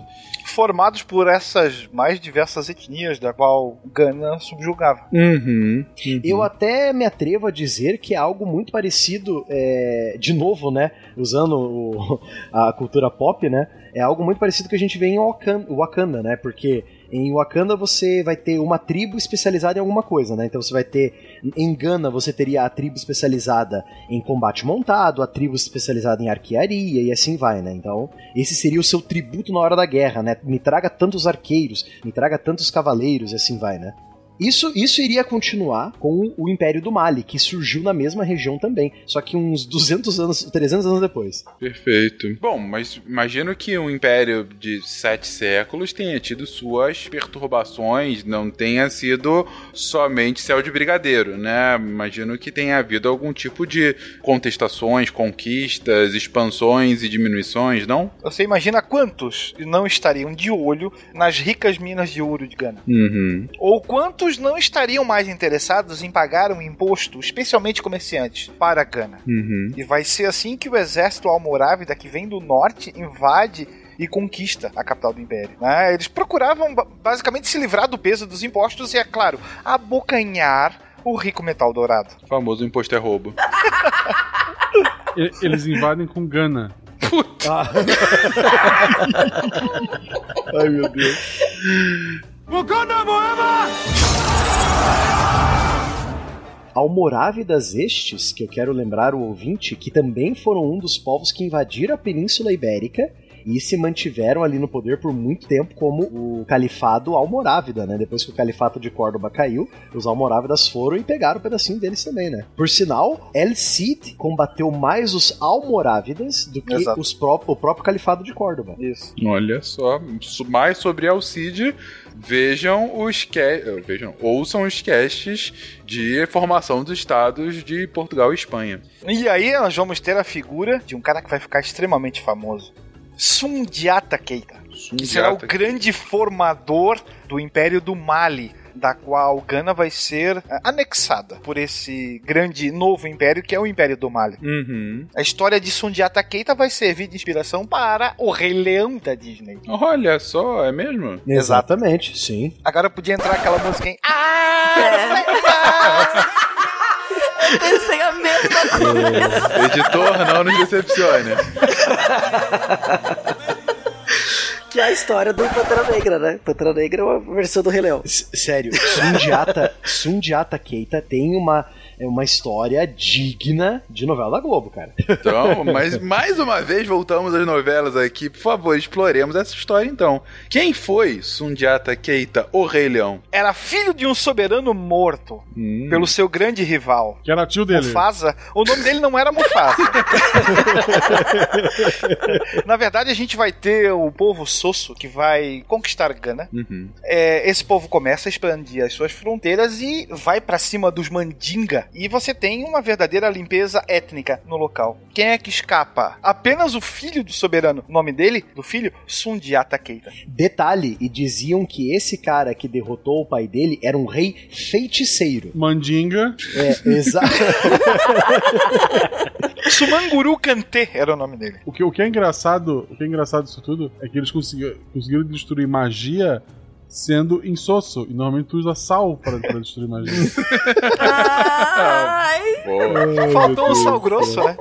S4: formados por essas mais diversas etnias da qual Gana subjugava.
S1: Uhum, uhum.
S3: Eu até me atrevo a dizer que é algo muito parecido, é, de novo, né? Usando o, a cultura pop, né? É algo muito parecido que a gente vê em Wakanda, Wakanda né? Porque em Wakanda você vai ter uma tribo especializada em alguma coisa, né? Então você vai ter. Em Gana você teria a tribo especializada em combate montado, a tribo especializada em arquearia e assim vai, né? Então, esse seria o seu tributo na hora da guerra, né? Me traga tantos arqueiros, me traga tantos cavaleiros e assim vai, né? Isso, isso iria continuar com o Império do Mali, que surgiu na mesma região também, só que uns 200 anos, 300 anos depois.
S1: Perfeito. Bom, mas imagino que um império de sete séculos tenha tido suas perturbações, não tenha sido somente céu de brigadeiro, né? Imagino que tenha havido algum tipo de contestações, conquistas, expansões e diminuições, não?
S4: Você imagina quantos não estariam de olho nas ricas minas de ouro de Gana?
S1: Uhum.
S4: Ou quantos não estariam mais interessados em pagar um imposto, especialmente comerciantes, para Gana.
S1: Uhum.
S4: E vai ser assim que o exército almorávida que vem do norte invade e conquista a capital do Império. Né? Eles procuravam basicamente se livrar do peso dos impostos e, é claro, abocanhar o rico metal dourado.
S1: O famoso imposto é roubo.
S6: Eles invadem com Gana.
S1: Puta. Ah.
S3: Ai, meu Deus.
S1: Wakanda!
S3: Almorávidas estes, que eu quero lembrar o ouvinte, que também foram um dos povos que invadiram a Península Ibérica e se mantiveram ali no poder por muito tempo como o califado almorávida, né? Depois que o califato de Córdoba caiu, os almorávidas foram e pegaram um pedacinho deles também, né? Por sinal, El Cid combateu mais os almorávidas do que os pró o próprio califado de Córdoba.
S4: Isso.
S1: Olha só, mais sobre El Cid, vejam os que... vejam, ouçam os casts de formação dos estados de Portugal e Espanha.
S4: E aí nós vamos ter a figura de um cara que vai ficar extremamente famoso. Sundiata Keita, Sundiata. que será o grande formador do Império do Mali, da qual Gana vai ser eh, anexada por esse grande novo império que é o Império do Mali.
S1: Uhum.
S4: A história de Sundiata Keita vai servir de inspiração para o Rei Leão da Disney.
S1: Olha só, é mesmo?
S3: Exatamente, sim.
S4: Agora podia entrar aquela música em... Ah!
S5: Eu pensei a mesma coisa.
S1: Editor, não nos decepcione.
S2: Que é a história do Pantera Negra, né? Pantera Negra é uma versão do Rei Leão.
S3: S- Sério, Sundiata, Sundiata Keita tem uma, é uma história digna de novela da Globo, cara.
S1: Então, mas mais uma vez voltamos às novelas aqui. Por favor, exploremos essa história então. Quem foi Sundiata Keita, o Rei Leão?
S4: Era filho de um soberano morto
S1: Hum.
S4: pelo seu grande rival.
S6: Que era tio dele.
S4: Mufasa, o nome dele não era Mufasa. Na verdade, a gente vai ter o povo Sosso que vai conquistar Gana.
S1: Uhum.
S4: É, esse povo começa a expandir as suas fronteiras e vai pra cima dos Mandinga. E você tem uma verdadeira limpeza étnica no local. Quem é que escapa? Apenas o filho do soberano. O nome dele, do filho? Sundiata Keita.
S3: Detalhe, e diziam que esse cara que derrotou o pai dele era um rei feiticeiro.
S6: Mandinga.
S3: É, exato.
S4: Sumanguru Kante era o nome dele.
S6: O que, o que é engraçado, o que é engraçado disso tudo é que eles conseguiram, conseguiram destruir magia sendo insosso. E normalmente tu usa sal para, para destruir magia.
S5: Ai,
S1: Boa,
S4: Faltou um sal grosso, né?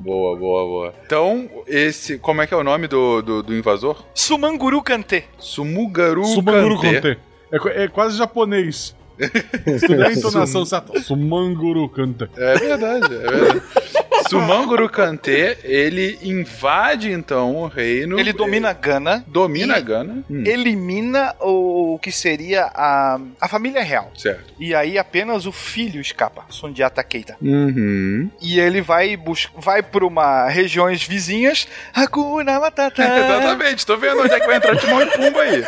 S1: boa, boa, boa. Então, esse. Como é que é o nome do, do, do invasor?
S4: Sumanguru Kante.
S1: Sumugaru
S6: Sumanguru
S1: Kante.
S6: Kante. É, é quase japonês. Se tu der a entonação certa. Sumanguru Kante.
S1: É verdade, é verdade. Sumanguru Kante, ele invade então o reino.
S4: Ele domina Gana.
S1: Domina
S4: e
S1: Gana. Hum,
S4: Elimina o que seria a, a família real.
S1: certo.
S4: E aí apenas o filho escapa, Sundiata Keita.
S1: Uhum.
S4: E ele vai bus vai para uma regiões vizinhas. Hakuna Matata.
S1: Exatamente, tô vendo onde é que vai entrar Timão e Pumba aí.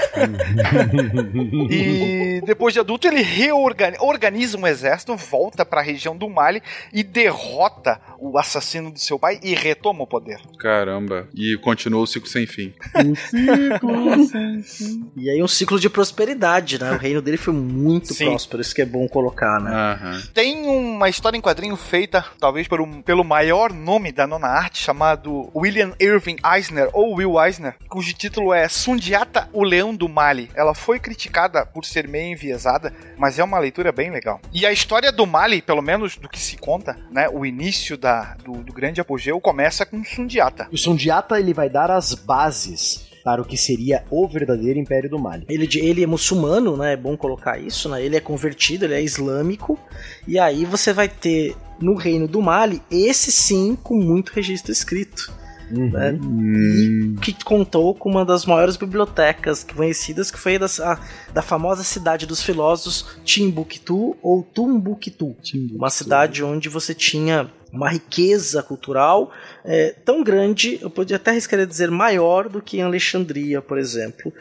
S4: E depois de adulto ele reorganiza organiza um exército, volta para a região do Mali e derrota o assassino do seu pai e retoma o poder.
S1: Caramba. E continua o ciclo sem fim.
S6: Um ciclo sem fim.
S2: E aí um ciclo de prosperidade, né? O reino dele foi muito
S4: Sim.
S2: próspero, isso que é bom colocar, né?
S1: Aham.
S4: Tem uma história em quadrinho feita, talvez um- pelo maior nome da nona arte, chamado William Irving Eisner, ou Will Eisner, cujo título é Sundiata, o Leão do Mali. Ela foi criticada por ser meio enviesada, mas é uma leitura bem legal. E a história do Mali, pelo menos do que se conta, né, o início da, do, do grande apogeu, começa com Sundiata.
S3: O Sundiata ele vai dar as bases para o que seria o verdadeiro Império do Mali.
S2: Ele, de- ele é muçulmano, né? É bom colocar isso, né? Ele é convertido, ele é islâmico. E aí você vai ter no reino do Mali, esse sim com muito registro escrito. Né?
S1: Hum.
S2: que contou com uma das maiores bibliotecas conhecidas, que foi das- a- da famosa cidade dos filósofos Timbuktu ou Tumbuctu. Uma cidade onde você tinha uma riqueza cultural é, tão grande, eu podia até arriscar dizer maior do que em Alexandria, por exemplo.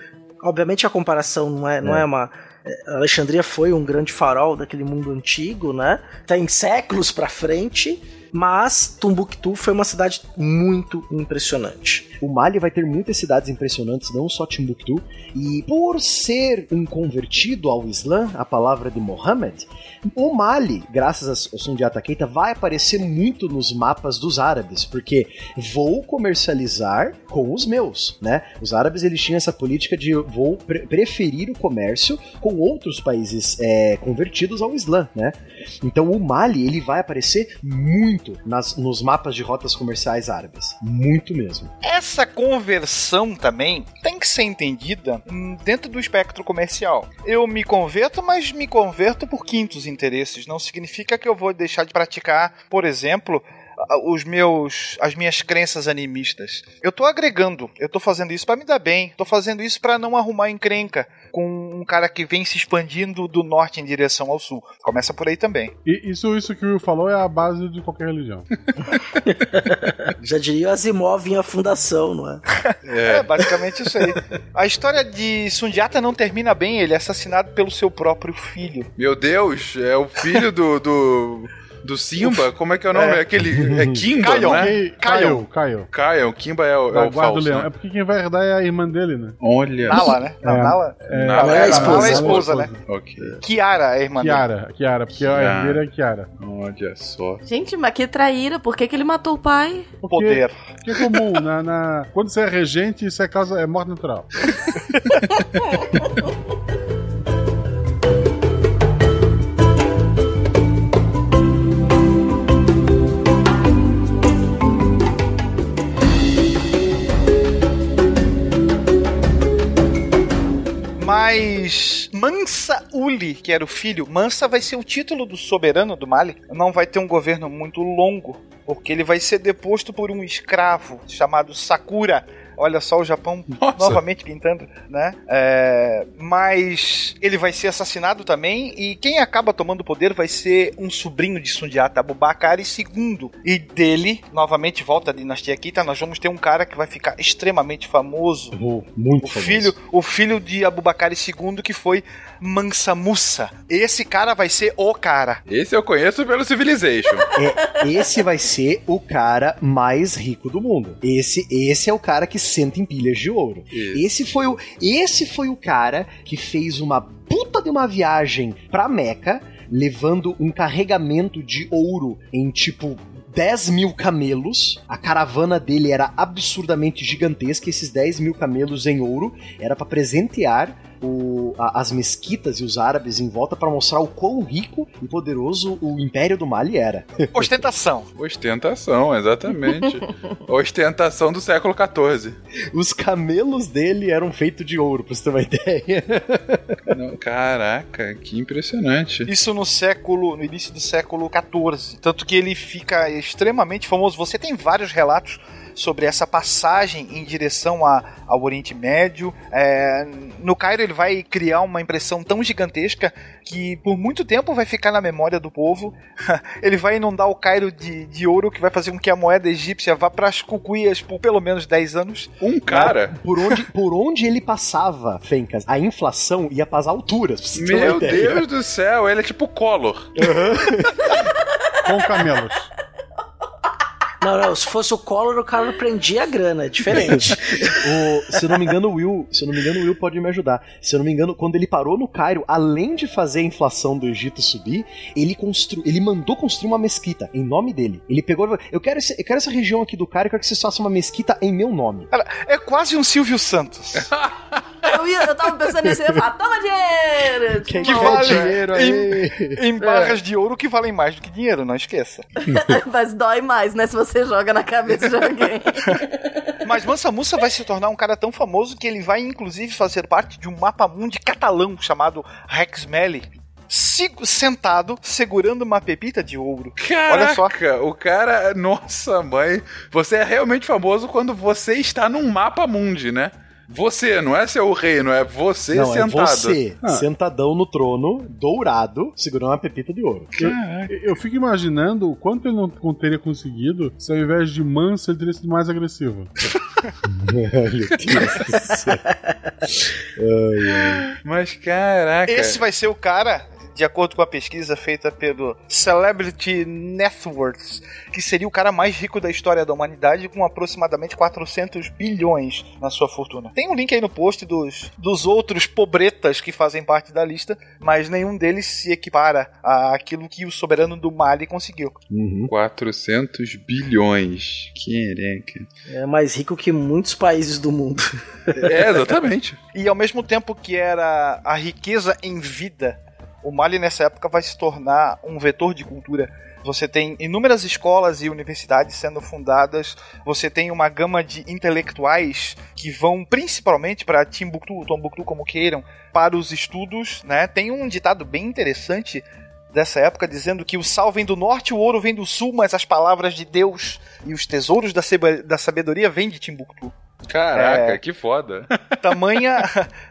S2: Obviamente a comparação não é, não é uma. é, Alexandria foi um grande farol daquele mundo antigo, né? Tem séculos pra frente, mas Tumbuktu foi uma cidade muito impressionante.
S3: O Mali vai ter muitas cidades impressionantes, não só Timbuktu, e por ser um convertido ao Islã, a palavra de Mohammed, o Mali, graças ao Sundiata Keita, vai aparecer muito nos mapas dos árabes, porque vou comercializar com os meus, né? Os árabes eles tinham essa política de vou pre- preferir o comércio com outros países é, convertidos ao Islã, né? Então o Mali ele vai aparecer muito nas- nos mapas de rotas comerciais árabes, muito mesmo.
S4: Essa conversão também tem que ser entendida hum, dentro do espectro comercial. Eu me converto, mas me converto por quintos interesses. Não significa que eu vou deixar de praticar, por exemplo, os meus as minhas crenças animistas. Eu tô agregando, eu tô fazendo isso para me dar bem, tô fazendo isso para não arrumar encrenca com um cara que vem se expandindo do norte em direção ao sul. Começa por aí também.
S6: E isso, isso que o Will falou é a base de qualquer religião.
S2: Já diria o Asimov em A Fundação, não é?
S4: É, basicamente isso aí. A história de Sundiata não termina bem, ele é assassinado pelo seu próprio filho.
S1: Meu Deus, é o filho do. do... Do Simba? Como é que é o nome? É, aquele. É Kimba,
S4: Kion.
S1: não é?
S6: Ei,
S4: Caiu.
S6: Caiu.
S1: Caio, o Kimba é o, é o falso.
S6: leão.
S1: né?
S6: É porque quem vai herdar é a irmã dele, né?
S1: Olha.
S4: Nala, né? Não,
S6: É.
S4: Nala.
S1: Nala
S2: é a
S4: Nala
S2: esposa.
S4: é a esposa, né?
S1: Ok.
S4: Kiara é a irmã dele.
S6: Kiara, Kiara, porque a
S1: Kiara.
S6: herdeira é Kiara.
S1: Olha só.
S5: gente, mas que traíra. Por que, que ele matou o pai?
S6: Porque,
S4: Poder.
S6: porque é comum, na, na- quando você é regente, isso é causa, é morte natural.
S4: Mas Mansa Uli, que era o filho, Mansa vai ser o título do soberano do Mali. Não vai ter um governo muito longo, porque ele vai ser deposto por um escravo chamado Sakura, Olha só o Japão
S1: Nossa.
S4: novamente pintando, né? É, mas ele vai ser assassinado também e quem acaba tomando o poder vai ser um sobrinho de Sundiata, Abubakar II. E dele, novamente, volta a dinastia Kita, nós vamos ter um cara que vai ficar extremamente famoso.
S3: Oh, muito
S4: O
S3: famoso.
S4: filho, o filho de Abubakar II, que foi Mansa Musa. Esse cara vai ser o cara.
S1: Esse eu conheço pelo Civilization.
S3: É, esse vai ser o cara mais rico do mundo. Esse, esse é o cara que senta em pilhas de ouro.
S1: Isso.
S3: Esse foi o, esse foi o cara que fez uma puta de uma viagem pra Meca, levando um carregamento de ouro em tipo 10 mil camelos. A caravana dele era absurdamente gigantesca. Esses 10 mil camelos em ouro era pra presentear o- a- as mesquitas e os árabes em volta pra mostrar o quão rico e poderoso o Império do Mali era.
S4: Ostentação.
S1: Ostentação, exatamente. Ostentação do século XIV.
S3: Os camelos dele eram feitos de ouro, pra você ter uma ideia.
S1: Não, caraca, que impressionante.
S4: Isso no século, no início do século XIV. Tanto que ele fica extremamente famoso. Você tem vários relatos sobre essa passagem em direção a- ao Oriente Médio. É, no Cairo ele vai criar uma impressão tão gigantesca que por muito tempo vai ficar na memória do povo. ele vai inundar o Cairo de, de ouro que vai fazer com que a moeda egípcia vá para as cucuias por pelo menos 10 anos.
S1: Um cara.
S3: Por onde, por onde ele passava, Fencas, a inflação ia alturas. Você ter uma
S1: Meu. Deus do céu, ele é tipo Collor.
S6: Com camelos.
S2: Não, não, se fosse o Collor, o cara prendia a grana, é diferente.
S3: O- se eu não me engano, o Will, se eu não me engano, o Will pode me ajudar. Se eu não me engano, quando ele parou no Cairo, além de fazer a inflação do Egito subir, ele constru, ele mandou construir uma mesquita em nome dele. Ele pegou, e falou, eu quero, esse- eu quero essa região aqui do Cairo, eu quero que vocês façam uma mesquita em meu nome.
S4: É quase um Silvio Santos.
S5: Eu, ia, eu tava pensando nisso, eu ia falar, toma dinheiro!
S3: Quem
S4: Que
S3: quer
S4: vale
S3: dinheiro aí?
S4: em barras de ouro que valem mais do que dinheiro, não esqueça.
S5: Mas dói mais, né, se você joga na cabeça de alguém.
S4: Mas Mansa Musa vai se tornar um cara tão famoso que ele vai inclusive fazer parte de um mapa mundi catalão chamado Rex Melli. Se- Sentado, segurando uma pepita de ouro. Olha só.
S1: Caraca, o cara. Nossa, mãe. Você é realmente famoso quando você está num mapa mundi, né? Você, não é seu reino, é você
S3: não,
S1: sentado.
S3: é você,
S6: Ah.
S3: sentadão no trono, dourado, segurando uma pepita de ouro.
S6: Eu fico imaginando o quanto ele não teria conseguido se ao invés de manso ele teria sido mais agressivo.
S3: Meu Deus do céu. Ai, ai.
S1: Mas caraca.
S4: Esse vai ser o cara, de acordo com a pesquisa feita pelo Celebrity Networks, que seria o cara mais rico da história da humanidade, com aproximadamente 400 bilhões na sua fortuna. Tem um link aí no post dos, dos outros pobretas que fazem parte da lista, mas nenhum deles se equipara àquilo que o soberano do Mali conseguiu.
S3: Uhum.
S1: 400 bilhões. Quereca.
S2: É mais rico que muitos países do mundo.
S1: É, exatamente.
S4: E ao mesmo tempo que era a riqueza em vida, o Mali nessa época vai se tornar um vetor de cultura. Você tem inúmeras escolas e universidades sendo fundadas, você tem uma gama de intelectuais que vão principalmente para Timbuktu, Tombuktu, como queiram, para os estudos, né? Tem um ditado bem interessante dessa época dizendo que o sal vem do norte, o ouro vem do sul, mas as palavras de Deus e os tesouros da, sabedoria vêm de Timbuktu
S1: Caraca,
S4: É.
S1: que foda.
S4: tamanha,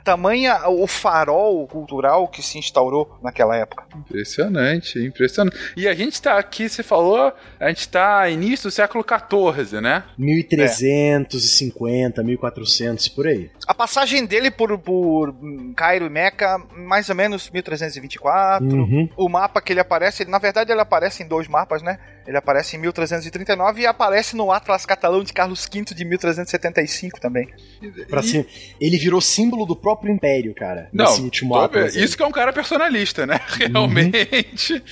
S4: tamanha o farol cultural que se instaurou naquela época.
S1: Impressionante, impressionante. E a gente tá aqui, você falou, a gente tá início do século XIV, né?
S3: 1350, 1400, por aí.
S4: A passagem dele por, por Cairo e Meca, mais ou menos 1324.
S3: Uhum.
S4: O mapa que ele aparece, ele- na verdade ele aparece em dois mapas, né? Ele aparece em 1339 e aparece no Atlas Catalão de Carlos V de 1375 também.
S3: Pra cima. Ele virou símbolo do próprio império, cara.
S1: Não,
S3: nesse último
S1: isso que é um cara personalista, né? Realmente.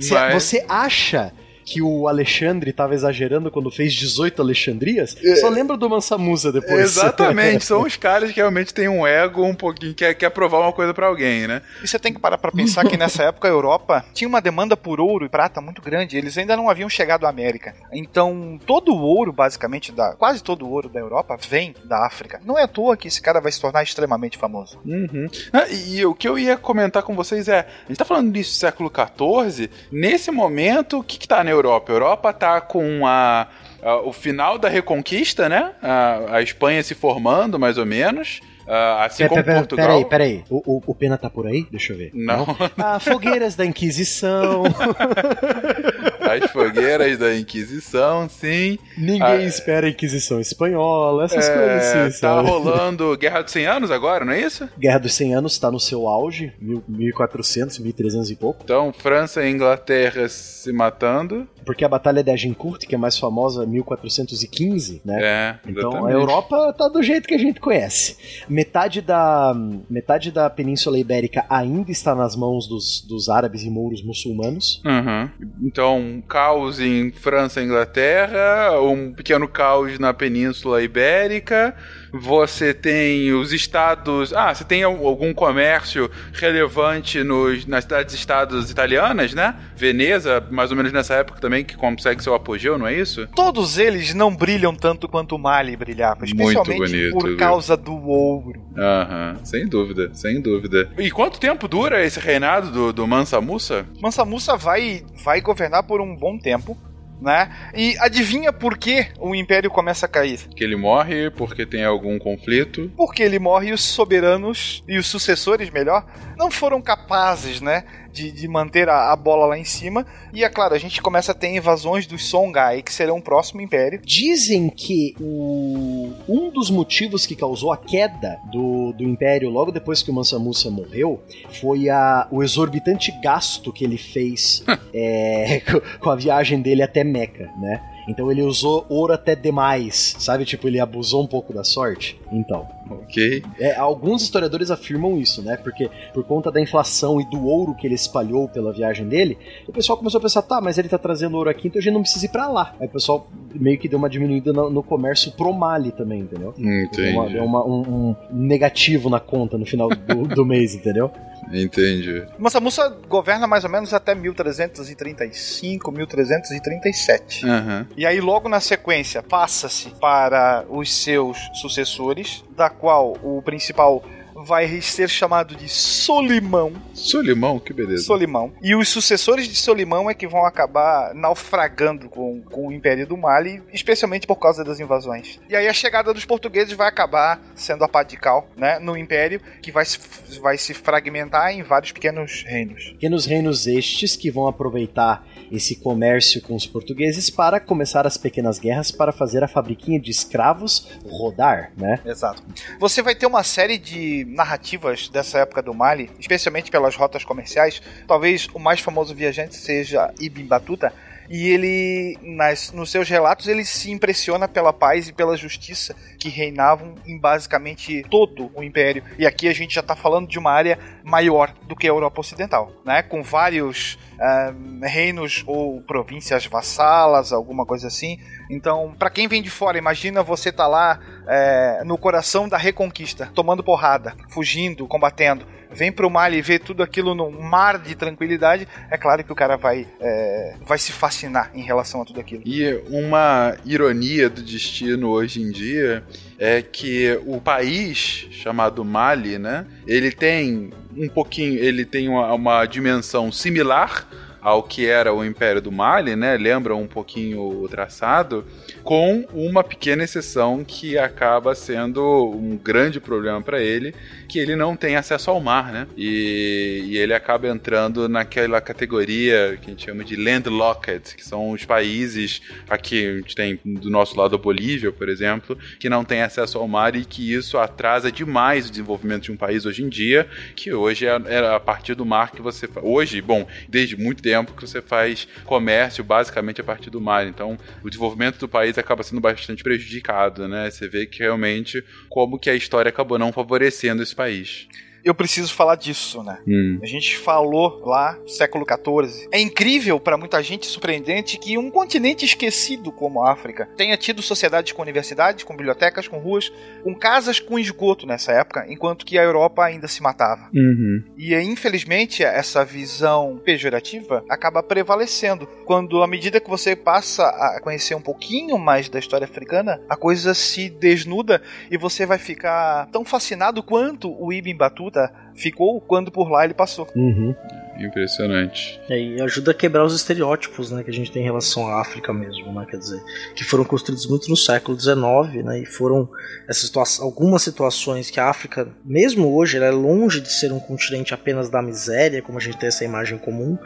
S3: Cê-
S1: Mas-
S3: Você acha que o Alexandre tava exagerando quando fez 18 Alexandrias, só lembra do Mansa Musa depois.
S1: Exatamente, são os caras que realmente têm um ego um pouquinho, quer, quer provar uma coisa pra alguém, né?
S4: E você tem que parar pra pensar que nessa época a Europa tinha uma demanda por ouro e prata muito grande. Eles ainda não haviam chegado à América. Então, todo o ouro, basicamente, da, quase todo o ouro da Europa vem da África. Não é à toa que esse cara vai se tornar extremamente famoso.
S1: Uhum. Ah, e o que eu ia comentar com vocês é: a gente tá falando disso do século XIV. Nesse momento, o que, que tá na Europa? A Europa tá com a. a- o final da Reconquista, né? A, a Espanha se formando, mais ou menos. Ah, assim
S3: Pera,
S1: como
S3: pera,
S1: Portugal.
S3: Peraí, peraí. O, o, o Pena tá por aí? Deixa eu ver.
S1: Não.
S3: Ah, fogueiras da Inquisição.
S1: As fogueiras da Inquisição, sim.
S3: Ninguém
S1: Ah,
S3: espera a Inquisição Espanhola, essas
S1: É,
S3: coisas assim,
S1: tá
S3: sabe?
S1: rolando Guerra dos 100 Anos agora, não é isso?
S3: Guerra dos 100 Anos tá no seu auge, mil- 1400, 1300 e pouco.
S1: Então, França e Inglaterra se matando.
S3: Porque a Batalha de Agincourt, que é mais famosa, 1415, né?
S1: É,
S3: Então
S1: exatamente.
S3: a Europa tá do jeito que a gente conhece. Metade da, metade da Península Ibérica ainda está nas mãos dos, dos árabes e mouros muçulmanos.
S1: Uhum. Então, um caos em França e Inglaterra, um pequeno caos na Península Ibérica. Você tem os estados. Ah, você tem al- algum comércio relevante nos, nas cidades-estados italianas, né? Veneza, mais ou menos nessa época também, que consegue seu apogeu, não é isso?
S4: Todos eles não brilham tanto quanto o Mali brilhava, especialmente
S1: bonito,
S4: por
S1: viu?
S4: causa do ouro.
S1: Aham, sem dúvida, sem dúvida. E quanto tempo dura esse reinado do, do Mansa Musa?
S4: Mansa Musa vai, vai governar por um bom tempo, né? E adivinha por que o Império começa a cair?
S1: Que ele morre porque tem algum conflito?
S4: Porque ele morre e os soberanos e os sucessores, melhor, não foram capazes, né? De, de manter a, a bola lá em cima. E é claro, a gente começa a ter invasões dos Songhai, que serão o próximo império.
S3: Dizem que o, um dos motivos que causou a queda do, do Império logo depois que o Mansa Musa morreu foi a, o exorbitante gasto que ele fez é, com- com a viagem dele até Meca, né? Então ele usou ouro até demais, sabe? Tipo, ele abusou um pouco da sorte. Então,
S1: Ok.
S3: é, alguns historiadores afirmam isso, né? Porque por conta da inflação e do ouro que ele espalhou pela viagem dele, o pessoal começou a pensar, tá, mas ele tá trazendo ouro aqui, então a gente não precisa ir pra lá. Aí o pessoal meio que deu uma diminuída no, no comércio pro Mali também, entendeu? Deu, uma-
S1: Entendi.
S3: deu uma- um, um negativo na conta no final do, do mês, entendeu?
S1: Entendi.
S4: Mansa Musa governa mais ou menos até 1335, 1337.
S1: Aham.
S4: E aí, logo na sequência, passa-se para os seus sucessores, da qual o principal vai ser chamado de Solimão.
S1: Solimão, que beleza.
S4: Solimão. E os sucessores de Solimão é que vão acabar naufragando com, com o Império do Mali, especialmente por causa das invasões. E aí a chegada dos portugueses vai acabar sendo a pá de cal, né, no Império, que vai se, vai se fragmentar em vários pequenos reinos.
S3: Pequenos reinos estes que vão aproveitar esse comércio com os portugueses para começar as pequenas guerras para fazer a fabriquinha de escravos rodar, né?
S4: Exato. Você vai ter uma série de narrativas dessa época do Mali, especialmente pelas rotas comerciais. Talvez o mais famoso viajante seja Ibn Battuta. E ele, nas, nos seus relatos, ele se impressiona pela paz e pela justiça que reinavam em basicamente todo o império. E aqui a gente já está falando de uma área maior do que a Europa Ocidental, né? Com vários ah, reinos ou províncias vassalas, alguma coisa assim. Então, para quem vem de fora, imagina você tá lá é, no coração da reconquista, tomando porrada, fugindo, combatendo. Vem pro Mali e vê tudo aquilo num mar de tranquilidade. É claro que o cara vai, é, vai se fascinar em relação a tudo aquilo.
S1: E uma ironia do destino hoje em dia é que o país chamado Mali, né? Ele tem um pouquinho, ele tem uma, uma dimensão similar ao que era o Império do Mali, né? Lembra um pouquinho o traçado, com uma pequena exceção que acaba sendo um grande problema para ele, que ele não tem acesso ao mar, né? E, e ele acaba entrando naquela categoria que a gente chama de landlocked, que são os países aqui a gente tem do nosso lado a Bolívia, por exemplo, que não tem acesso ao mar e que isso atrasa demais o desenvolvimento de um país hoje em dia, que hoje é, é a partir do mar que você hoje, bom, desde muito tempo que você faz comércio basicamente a partir do mar. Então, o desenvolvimento do país acaba sendo bastante prejudicado, né? Você vê que realmente como que a história acabou não favorecendo esse país.
S4: Eu preciso falar disso, né?
S1: Hum.
S4: A gente falou lá, século XIV. É incrível para muita gente, surpreendente, que um continente esquecido como a África tenha tido sociedades com universidades, com bibliotecas, com ruas, com casas com esgoto nessa época, enquanto que a Europa ainda se matava.
S1: Uhum.
S4: E infelizmente essa visão pejorativa acaba prevalecendo quando, à medida que você passa a conhecer um pouquinho mais da história africana, a coisa se desnuda e você vai ficar tão fascinado quanto o Ibn Batuta ficou quando por lá ele passou.
S3: Uhum.
S1: Impressionante.
S2: É, e ajuda a quebrar os estereótipos né, que a gente tem em relação à África mesmo, né, quer dizer, que foram construídos muito no século XIX, né, e foram essas situa algumas situações que a África, mesmo hoje, ela é longe de ser um continente apenas da miséria, como a gente tem essa imagem comum.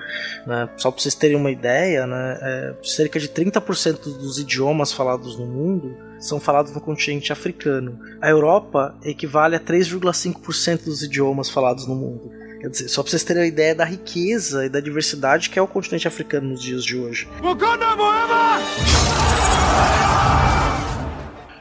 S2: Né, só para vocês terem uma ideia, né, é, cerca de 30% dos idiomas falados no mundo são falados no continente africano. A Europa equivale a 3,5% dos idiomas falados no mundo. Quer dizer, só pra vocês terem uma ideia da riqueza e da diversidade que é o continente africano nos dias de hoje.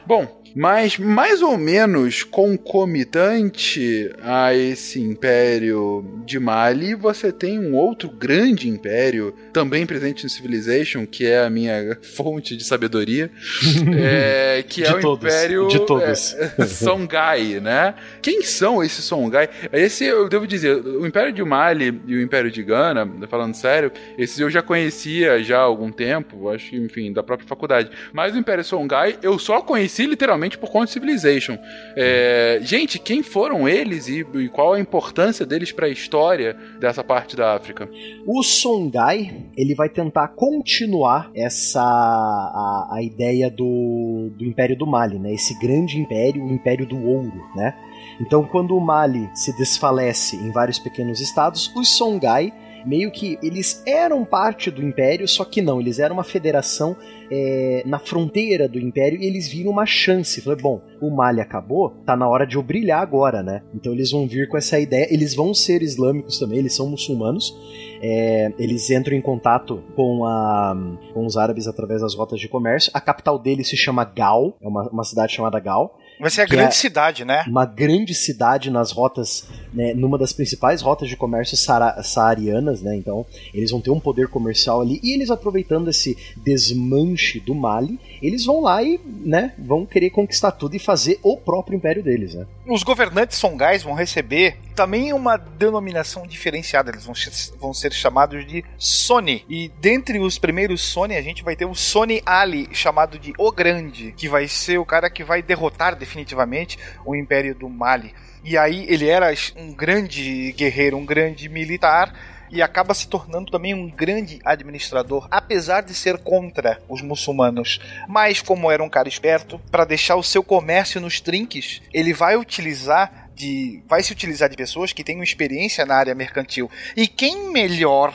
S1: Bom, mas mais ou menos concomitante a esse império de Mali, você tem um outro grande império, também presente no Civilization, que é a minha fonte de sabedoria, é, que é
S3: De
S1: o
S3: todos,
S1: império
S3: de todos.
S1: é, Songhai, né? Quem são esses Songhai? Esse eu devo dizer, o império de Mali e o império de Gana, falando sério, esses eu já conhecia já há algum tempo, acho que, enfim, da própria faculdade. Mas o império Songhai eu só conheci literalmente por conta de Civilization. É, gente, quem foram eles e, e qual a importância deles para a história dessa parte da África?
S3: O Songhai, ele vai tentar continuar essa a, a ideia do, do Império do Mali, né? Esse grande império, o Império do Ouro, né? Então, quando o Mali se desfalece em vários pequenos estados, os Songhai meio que eles eram parte do império, só que não, eles eram uma federação é, na fronteira do império e eles viram uma chance. Falei, bom, o Mali acabou, tá na hora de eu brilhar agora, né? Então eles vão vir com essa ideia. Eles vão ser islâmicos também, eles são muçulmanos. É, eles entram em contato com, a, com os árabes através das rotas de comércio. A capital deles se chama Gal, é uma, uma cidade chamada Gal.
S4: Vai ser a grande
S3: é-
S4: cidade, né?
S3: Uma grande cidade nas rotas, né, numa das principais rotas de comércio saara- saarianas, né? Então, eles vão ter um poder comercial ali e eles aproveitando esse desmanche do Mali, eles vão lá e, né, vão querer conquistar tudo e fazer o próprio império deles, né?
S4: Os governantes songais vão receber também uma denominação diferenciada. Eles vão, vão ser chamados de Sony. E dentre os primeiros Sony, a gente vai ter o Sony Ali, chamado de O Grande, que vai ser o cara que vai derrotar definitivamente o Império do Mali. E aí ele era um grande guerreiro, um grande militar. E acaba se tornando também um grande administrador, apesar de ser contra os muçulmanos. Mas, como era um cara esperto, para deixar o seu comércio nos trinques, ele vai utilizar de. vai se utilizar de pessoas que tenham experiência na área mercantil. E quem melhor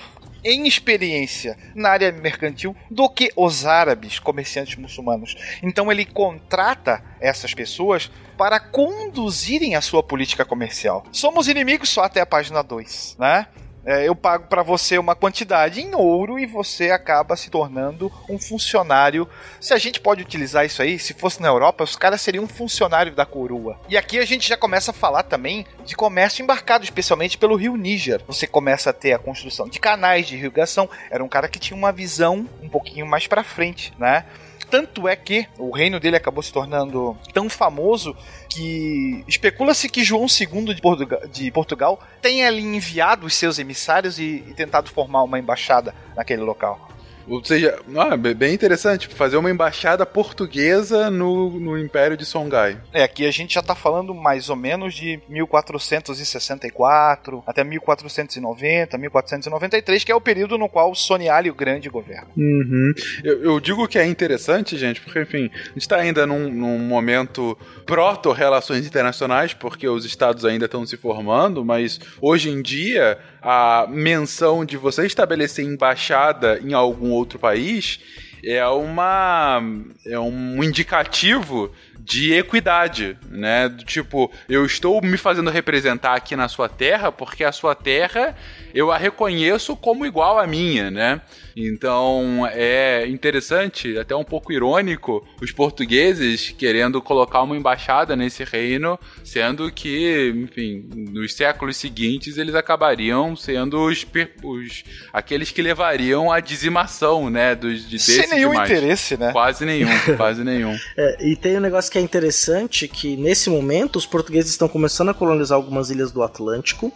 S4: em experiência na área mercantil do que os árabes comerciantes muçulmanos. Então ele contrata essas pessoas para conduzirem a sua política comercial. Somos inimigos só até a página 2, né? É, eu pago para você uma quantidade em ouro e você acaba se tornando um funcionário. Se a gente pode utilizar isso aí, se fosse na Europa, os caras seriam um funcionário da coroa. E aqui a gente já começa a falar também de comércio embarcado, especialmente pelo rio Níger. Você começa a ter a construção de canais de irrigação. Era um cara que tinha uma visão um pouquinho mais para frente, né? Tanto é que o reino dele acabou se tornando tão famoso que especula-se que João II de Portugal, de Portugal tenha ali enviado os seus emissários e, e tentado formar uma embaixada naquele local.
S1: Ou seja, ah, be- bem interessante, fazer uma embaixada portuguesa no, no Império de Songhai.
S4: É, aqui a gente já tá falando mais ou menos de 1464 até 1490, 1493, que é o período no qual Soniali o Grande governa.
S1: Uhum. Eu, eu digo que é interessante, gente, porque, enfim, a gente está ainda num, num momento proto-relações internacionais, porque os estados ainda estão se formando, mas hoje em dia a menção de você estabelecer embaixada em algum outro país é uma é um indicativo de equidade, né? Do tipo, eu estou me fazendo representar aqui na sua terra porque a sua terra eu a reconheço como igual à minha, né? Então é interessante, até um pouco irônico, os portugueses querendo colocar uma embaixada nesse reino, sendo que, enfim, nos séculos seguintes eles acabariam sendo os, os aqueles que levariam à dizimação, né, dos de
S4: Sem nenhum demais. interesse, né?
S1: Quase nenhum, quase nenhum.
S2: É, e tem um negócio que é interessante que nesse momento os portugueses estão começando a colonizar algumas ilhas do Atlântico.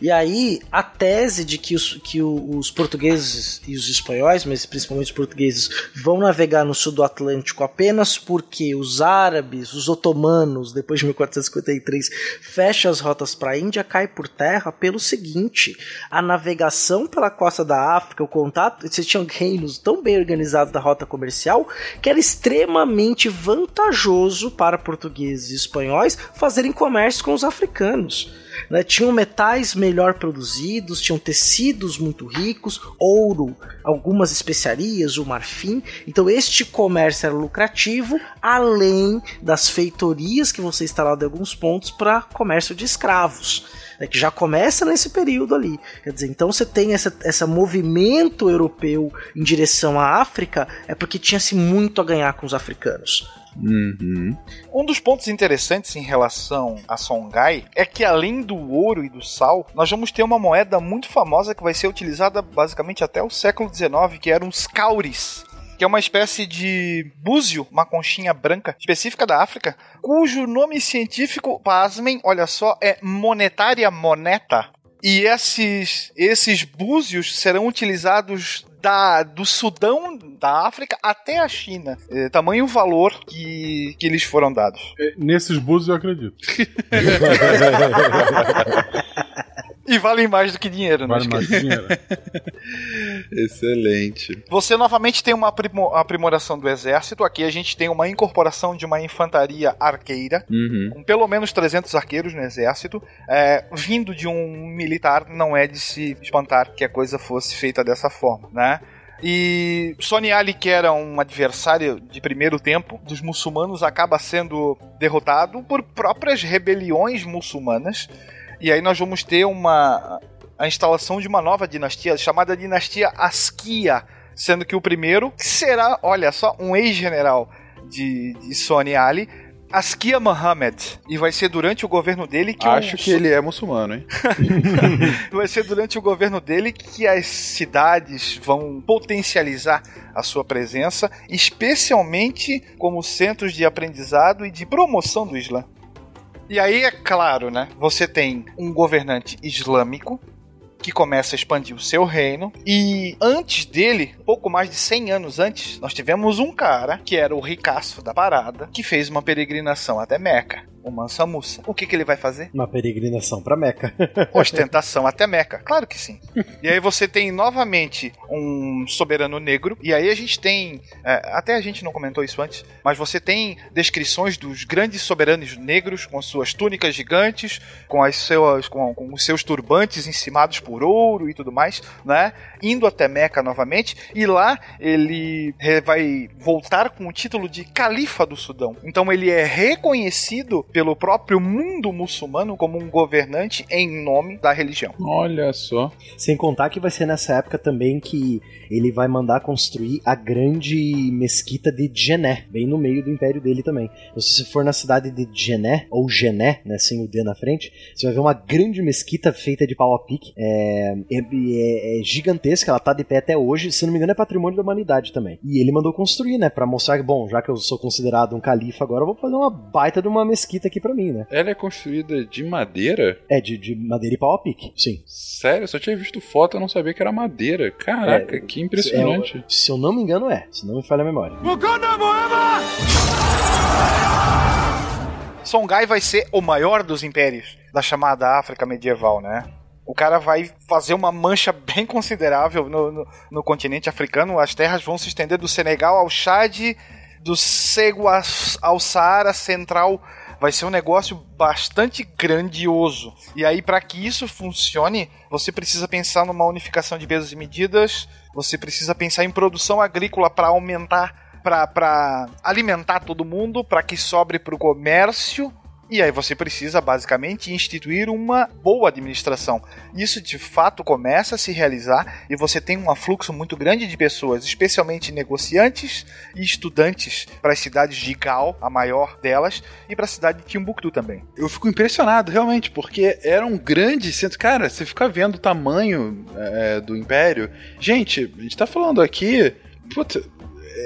S2: E aí a tese de que os, que os portugueses e os espanhóis, mas principalmente os portugueses, vão navegar no sul do Atlântico apenas porque os árabes, os otomanos, depois de 1453, fecham as rotas para a Índia, cai por terra pelo seguinte: a navegação pela costa da África, o contato, vocês tinham reinos tão bem organizados da rota comercial que era extremamente vantajoso para portugueses e espanhóis fazerem comércio com os africanos. Né? Tinham metais melhor produzidos, tinham tecidos muito ricos, ouro, algumas especiarias, o marfim. Então este comércio era lucrativo, além das feitorias que você instalado em alguns pontos para comércio de escravos. Né, que já começa nesse período ali. Quer dizer, então você tem esse essa movimento europeu em direção à África, é porque tinha-se muito a ganhar com os africanos.
S1: Uhum.
S4: Um dos pontos interessantes em relação a Songhai é que além do ouro e do sal, nós vamos ter uma moeda muito famosa que vai ser utilizada basicamente até o século XIX, que eram os cauris que é uma espécie de búzio, uma conchinha branca específica da África, cujo nome científico, pasmem, olha só, é monetária moneta. E esses, esses búzios serão utilizados da, do Sudão, da África, até a China. É, tamanho valor que, que eles foram dados.
S6: É, nesses búzios eu acredito.
S4: E valem mais do que dinheiro,
S6: né? Vale mais que dinheiro.
S1: Excelente.
S4: Você novamente tem uma aprimoração do exército. Aqui a gente tem uma incorporação de uma infantaria arqueira,
S1: uhum.
S4: com pelo menos 300 arqueiros no exército. É, vindo de um militar, não é de se espantar que a coisa fosse feita dessa forma, né? E Sony Ali, que era um adversário de primeiro tempo dos muçulmanos, acaba sendo derrotado por próprias rebeliões muçulmanas. E aí nós vamos ter uma a instalação de uma nova dinastia chamada dinastia Askia, sendo que o primeiro será, olha só, um ex-general de, de Sony Ali, Askia Mohammed. E vai ser durante o governo dele que.
S1: Acho que ele é muçulmano, hein?
S4: vai ser durante o governo dele que as cidades vão potencializar a sua presença, especialmente como centros de aprendizado e de promoção do Islã. E aí, é claro, né? Você tem um governante islâmico que começa a expandir o seu reino. E antes dele, pouco mais de 100 anos antes, nós tivemos um cara que era o ricaço da parada, que fez uma peregrinação até Meca o Mansa Musa. O que, que ele vai fazer?
S3: Uma peregrinação para Meca.
S4: Ostentação até Meca. Claro que sim. E aí você tem novamente um soberano negro. E aí a gente tem. É, até a gente não comentou isso antes, mas você tem descrições dos grandes soberanos negros com suas túnicas gigantes, com, as suas, com, com os seus turbantes encimados por ouro e tudo mais, né? Indo até Meca novamente. E lá ele vai voltar com o título de Califa do Sudão. Então ele é reconhecido pelo próprio mundo muçulmano como um governante em nome da religião.
S1: Olha só.
S3: Sem contar que vai ser nessa época também que ele vai mandar construir a grande mesquita de Djené, bem no meio do império dele também. Então, se você for na cidade de Djené, ou Gené, né, sem o D na frente, você vai ver uma grande mesquita feita de pau a pique. É, é, é, é gigantesca, ela tá de pé até hoje, se não me engano é patrimônio da humanidade também. E ele mandou construir, né, para mostrar que, bom, já que eu sou considerado um califa agora, eu vou fazer uma baita de uma mesquita aqui para mim, né.
S1: Ela é construída de madeira?
S3: É, de, de madeira e pau a pique, sim.
S1: Sério? Eu só tinha visto foto, eu não sabia que era madeira. Caraca, é, que impressionante.
S3: É, se eu não me engano, é. Se não me falha a memória.
S4: Songhai vai ser o maior dos impérios da chamada África medieval, né? O cara vai fazer uma mancha bem considerável no, no, no continente africano. As terras vão se estender do Senegal ao Chad, do Cego ao Saara Central vai ser um negócio bastante grandioso. E aí, para que isso funcione, você precisa pensar numa unificação de pesos e medidas, você precisa pensar em produção agrícola para aumentar para alimentar todo mundo, para que sobre para o comércio e aí você precisa basicamente instituir uma boa administração. Isso de fato começa a se realizar e você tem um afluxo muito grande de pessoas, especialmente negociantes e estudantes para as cidades de Gal, a maior delas, e para a cidade de Timbuktu também.
S1: Eu fico impressionado, realmente, porque era um grande centro. Cara, você fica vendo o tamanho é, do império. Gente, a gente tá falando aqui. Puta,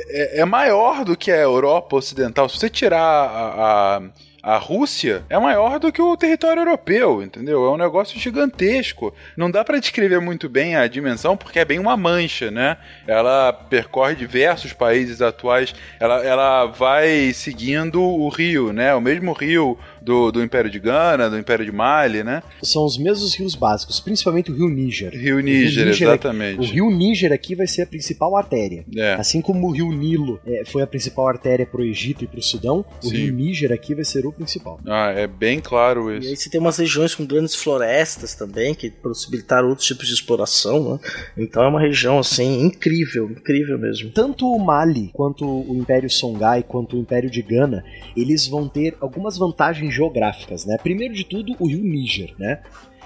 S1: é, é maior do que a Europa Ocidental. Se você tirar a, a a Rússia é maior do que o território europeu, entendeu? É um negócio gigantesco. Não dá para descrever muito bem a dimensão porque é bem uma mancha, né? Ela percorre diversos países atuais. Ela, ela vai seguindo o rio, né? O mesmo rio do, do Império de Gana, do Império de Mali, né?
S3: São os mesmos rios básicos, principalmente o rio Níger.
S1: Rio Níger, o Níger exatamente.
S3: O rio Níger aqui vai ser a principal artéria.
S1: É.
S3: Assim como o rio Nilo é, foi a principal artéria para o Egito e para o Sudão, o Sim. rio Níger aqui vai ser o principal.
S1: Ah, é bem claro isso.
S2: E aí você tem umas regiões com grandes florestas também, que possibilitaram outros tipos de exploração, né? Então é uma região, assim, incrível, incrível mesmo.
S3: Tanto o Mali, quanto o Império Songhai, quanto o Império de Gana, eles vão ter algumas vantagens geográficas, né? Primeiro de tudo, o rio Níger, né?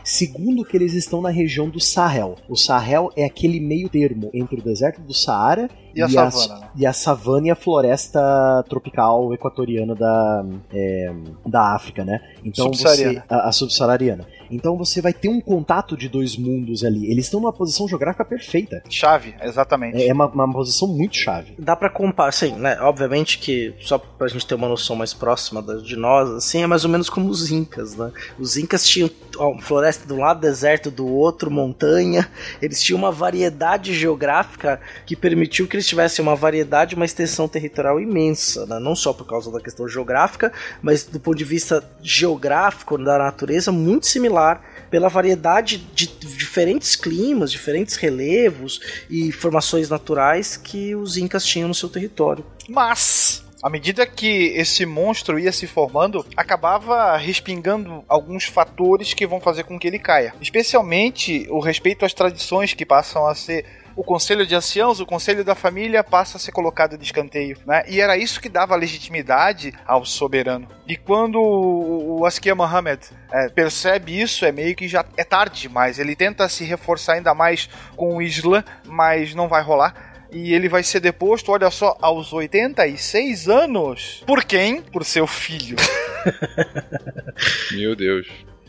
S3: Segundo, que eles estão na região do Sahel. O Sahel é aquele meio termo entre o deserto do Saara
S4: e, e a, savana. A,
S3: né? E a savana e a floresta tropical equatoriana da, é, da África, né? Então você. A, a subsaariana. Então você vai ter um contato de dois mundos ali. Eles estão numa posição geográfica perfeita.
S4: Chave, exatamente.
S3: É, é uma, uma posição muito chave.
S2: Dá para comparar, assim, né? Obviamente que, só pra gente ter uma noção mais próxima de nós, assim, é mais ou menos como os Incas, né? Os Incas tinham ó, floresta de um lado, deserto do outro, montanha. Eles tinham uma variedade geográfica que permitiu que eles tivessem uma variedade, uma extensão territorial imensa, né? Não só por causa da questão geográfica, mas do ponto de vista geográfico da natureza, muito similar pela variedade de diferentes climas, diferentes relevos e formações naturais que os incas tinham no seu território.
S4: Mas à medida que esse monstro ia se formando, acabava respingando alguns fatores que vão fazer com que ele caia. Especialmente o respeito às tradições que passam a ser o conselho de anciãos, o conselho da família passa a ser colocado de escanteio, né? E era isso que dava legitimidade ao soberano. E quando o Askia Muhammad é, percebe isso, é meio que já é tarde mas Ele tenta se reforçar ainda mais com o Islã, mas não vai rolar e ele vai ser deposto, olha só, aos 86 anos. Por quem? Por seu filho.
S1: Meu Deus.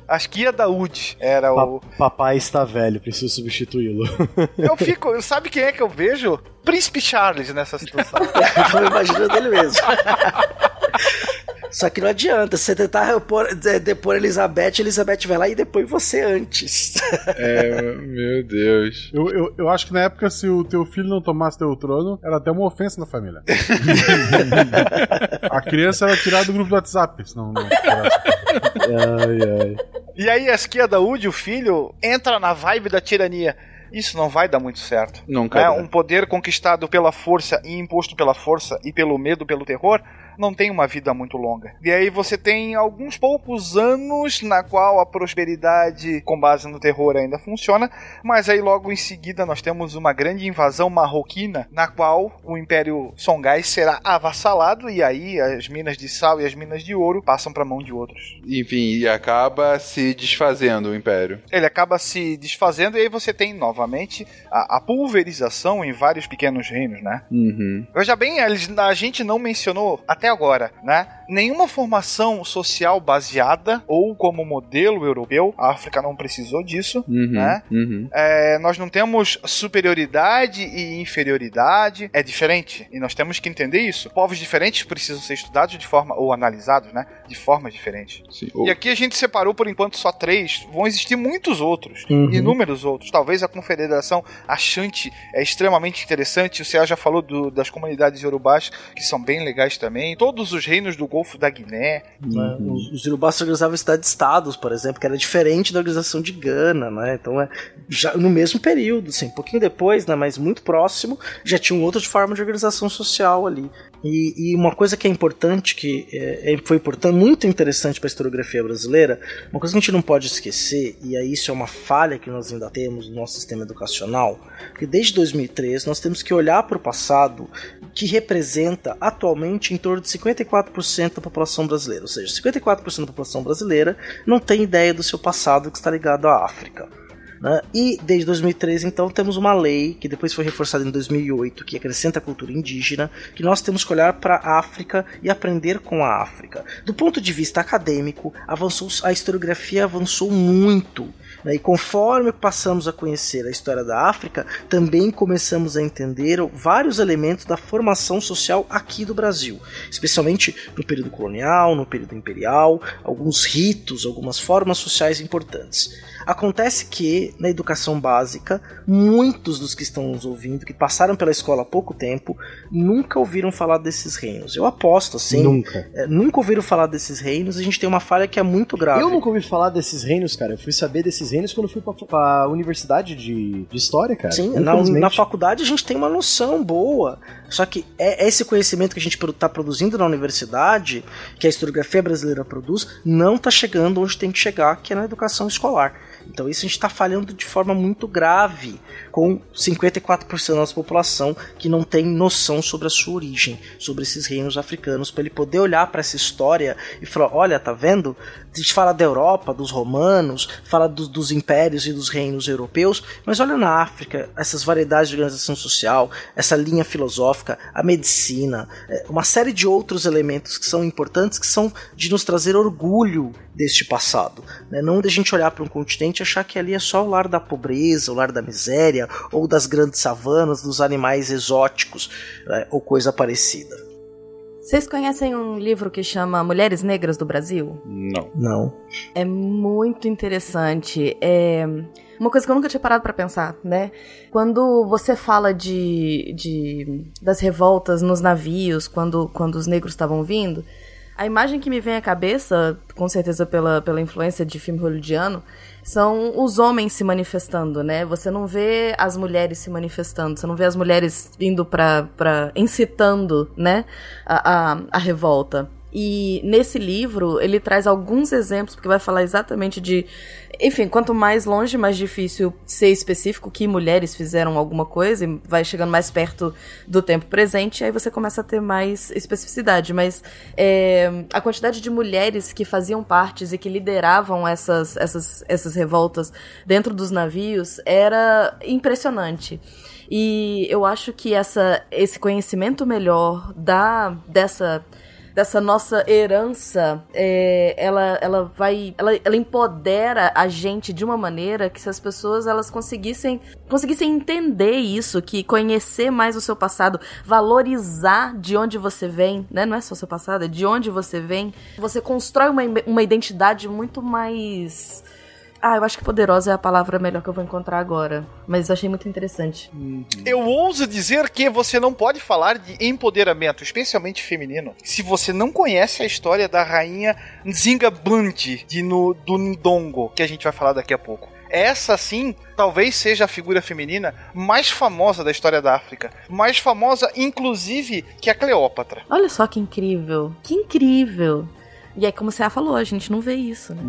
S4: Acho que ia Daoud era pa o.
S3: Papai está velho, preciso substituí-lo.
S4: Eu fico. Sabe quem é que eu vejo? Príncipe Charles nessa situação.
S2: eu tô imaginando ele mesmo. Só que não adianta, você tentar repor, depor Elizabeth, Elizabeth vai lá e depois você antes.
S1: É, meu Deus.
S6: Eu, eu, eu acho que na época, se o teu filho não tomasse teu trono, era até uma ofensa na família. a criança era tirada do grupo do WhatsApp, senão não.
S3: ai, ai.
S4: E aí a esquia Daúde, o filho, entra na vibe da tirania. Isso não vai dar muito certo.
S1: Nunca.
S4: É um poder conquistado pela força e imposto pela força e pelo medo, pelo terror, não tem uma vida muito longa. E aí você tem alguns poucos anos na qual a prosperidade com base no terror ainda funciona, mas aí logo em seguida nós temos uma grande invasão marroquina na qual o Império Songhai será avassalado e aí as minas de sal e as minas de ouro passam para mão de outros.
S1: Enfim, e acaba se desfazendo o Império.
S4: Ele acaba se desfazendo e aí você tem novamente a, a pulverização em vários pequenos reinos, né?
S1: Uhum.
S4: Veja bem, a gente não mencionou até até agora, né? Nenhuma formação social baseada ou como modelo europeu, a África não precisou disso,
S1: uhum,
S4: né?
S1: Uhum.
S4: É, nós não temos superioridade e inferioridade, é diferente e nós temos que entender isso. Povos diferentes precisam ser estudados de forma ou analisados, né? De forma diferente.
S1: Sim.
S4: E aqui a gente separou por enquanto só três, vão existir muitos outros,
S2: uhum.
S4: inúmeros outros. Talvez a Confederação Achante é extremamente interessante. O Céu já falou do, das comunidades yorubás que são bem legais também todos os reinos do Golfo da Guiné.
S2: Né? Os, os Yorubás se organizavam em cidades-estados, por exemplo, que era diferente da organização de Gana, né? Então, é, já no mesmo período, assim, um pouquinho depois, né, mas muito próximo, já tinha um outra forma de organização social ali. E, e, uma coisa que é importante, que é, é foi importante, muito interessante para a historiografia brasileira, uma coisa que a gente não pode esquecer, e aí isso é uma falha que nós ainda temos no nosso sistema educacional, que desde 2003 nós temos que olhar para o passado, que representa atualmente em torno de 54% da população brasileira. Ou seja, 54% da população brasileira não tem ideia do seu passado que está ligado à África. Né? E desde 2013, então, temos uma lei que depois foi reforçada em 2008, que acrescenta a cultura indígena, que nós temos que olhar para a África e aprender com a África. Do ponto de vista acadêmico, avançou, a historiografia avançou muito. Né? E conforme passamos a conhecer a história da África, também começamos a entender vários elementos da formação social aqui do Brasil, especialmente no período colonial, no período imperial, alguns ritos, algumas formas sociais importantes. Acontece que, na educação básica, muitos dos que estão nos ouvindo, que passaram pela escola há pouco tempo, nunca ouviram falar desses reinos. Eu aposto, assim.
S3: Nunca.
S2: É, nunca ouviram falar desses reinos. A gente tem uma falha que é muito grave.
S3: Eu nunca ouvi falar desses reinos, cara. Eu fui saber desses reinos quando fui pra, pra universidade de, de história, cara.
S2: Sim, na, na faculdade a gente tem uma noção boa. Só que é esse conhecimento que a gente está produzindo na universidade, que a historiografia brasileira produz, não está chegando onde tem que chegar, que é na educação escolar. Então isso a gente está falhando de forma muito grave, com 54% da nossa população que não tem noção sobre a sua origem, sobre esses reinos africanos, para ele poder olhar para essa história e falar: olha, tá vendo? A gente fala da Europa, dos romanos, fala do, dos impérios e dos reinos europeus, mas olha na África, essas variedades de organização social, essa linha filosófica, a medicina, é, uma série de outros elementos que são importantes, que são de nos trazer orgulho deste passado. Né? Não de a gente olhar para um continente e achar que ali é só o lar da pobreza, o lar da miséria, ou das grandes savanas, dos animais exóticos, né? ou coisa parecida.
S5: Vocês conhecem um livro que chama Mulheres Negras do Brasil?
S3: Não.
S2: Não.
S5: É muito interessante. É uma coisa que eu nunca tinha parado para pensar, né? Quando você fala de, de das revoltas nos navios, quando, quando os negros estavam vindo, a imagem que me vem à cabeça, com certeza pela, pela influência de filme hollywoodiano, são os homens se manifestando, né? Você não vê as mulheres se manifestando, você não vê as mulheres indo pra incitando, né? A, a, a revolta. E nesse livro ele traz alguns exemplos, porque vai falar exatamente de. Enfim, quanto mais longe, mais difícil ser específico que mulheres fizeram alguma coisa, e vai chegando mais perto do tempo presente, aí você começa a ter mais especificidade. Mas é, a quantidade de mulheres que faziam partes e que lideravam essas, essas, essas revoltas dentro dos navios era impressionante. E eu acho que essa, esse conhecimento melhor da dessa dessa nossa herança, é, ela, ela vai, ela, ela empodera a gente de uma maneira que se as pessoas elas conseguissem, conseguissem entender isso, que conhecer mais o seu passado, valorizar de onde você vem, né? Não é só seu passado, é de onde você vem. Você constrói uma, uma identidade muito mais ah, eu acho que poderosa é a palavra melhor que eu vou encontrar agora. Mas eu achei muito interessante.
S4: Uhum. Eu ouso dizer que você não pode falar de empoderamento, especialmente feminino, se você não conhece a história da rainha Nzinga Blunt de no, do Ndongo, que a gente vai falar daqui a pouco. Essa sim, talvez seja a figura feminina mais famosa da história da África. Mais famosa, inclusive, que a Cleópatra.
S5: Olha só que incrível. Que incrível. E é como você falou, a gente não vê isso, né?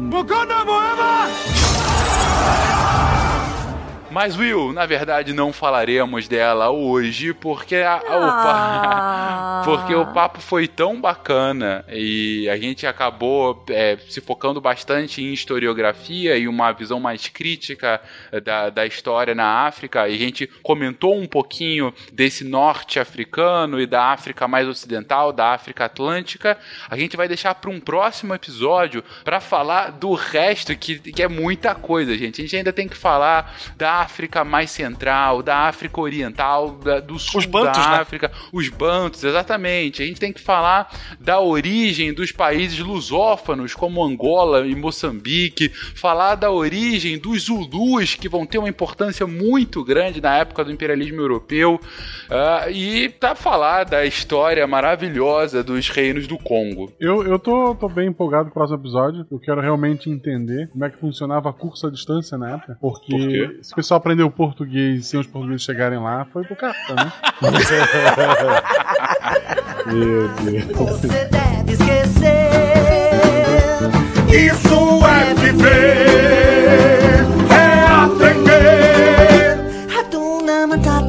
S1: Mas, Will, na verdade não falaremos dela hoje porque a, ah. porque o papo foi tão bacana e a gente acabou é, se focando bastante em historiografia e uma visão mais crítica da, da história na África. E a gente comentou um pouquinho desse norte africano e da África mais ocidental, da África Atlântica. A gente vai deixar para um próximo episódio para falar do resto, que, que é muita coisa, gente. A gente ainda tem que falar da África mais central, da África Oriental, da, do sul
S4: Bantos,
S1: da
S4: né?
S1: África, os Bantos, exatamente. A gente tem que falar da origem dos países lusófonos, como Angola e Moçambique, falar da origem dos Zulus, que vão ter uma importância muito grande na época do imperialismo europeu, uh, e para falar da história maravilhosa dos reinos do Congo.
S6: Eu, eu tô, tô bem empolgado com o próximo episódio. Eu quero realmente entender como é que funcionava a curso à distância na época. Porque
S1: Por
S6: pessoal aprendeu português sem os portugueses chegarem lá, foi pro cartão, né?
S3: Meu Deus.
S8: Você deve esquecer.
S9: Isso é viver, é aprender.
S8: Hakuna Matata.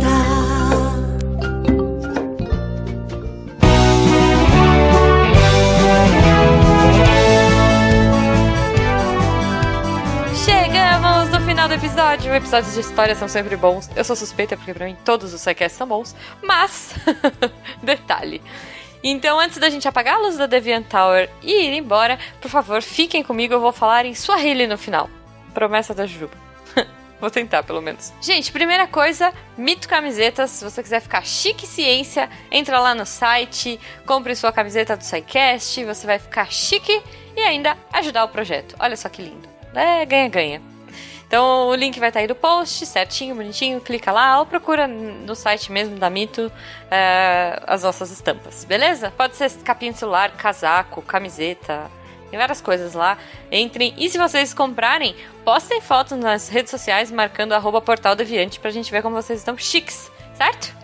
S10: Episódio. Episódios de história são sempre bons. Eu sou suspeita porque pra mim todos os sidecasts são bons. Mas, detalhe. Então, antes da gente apagar a luz da Deviant Tower e ir embora, por favor, fiquem comigo. Eu vou falar em Swahili no final. Promessa da Jujuba. Vou tentar, pelo menos. Gente, primeira coisa, Mito Camisetas. Se você quiser ficar chique ciência, entra lá no site, compre sua camiseta do SciCast, você vai ficar chique e ainda ajudar o projeto. Olha só que lindo. É, ganha-ganha. Então o link vai estar aí no post, certinho, bonitinho. Clica lá ou procura no site mesmo da Mito é, as nossas estampas, beleza? Pode ser capinha celular, casaco, camiseta, tem várias coisas lá. Entrem e se vocês comprarem, postem fotos nas redes sociais marcando arroba portal deviante pra gente ver como vocês estão chiques, certo?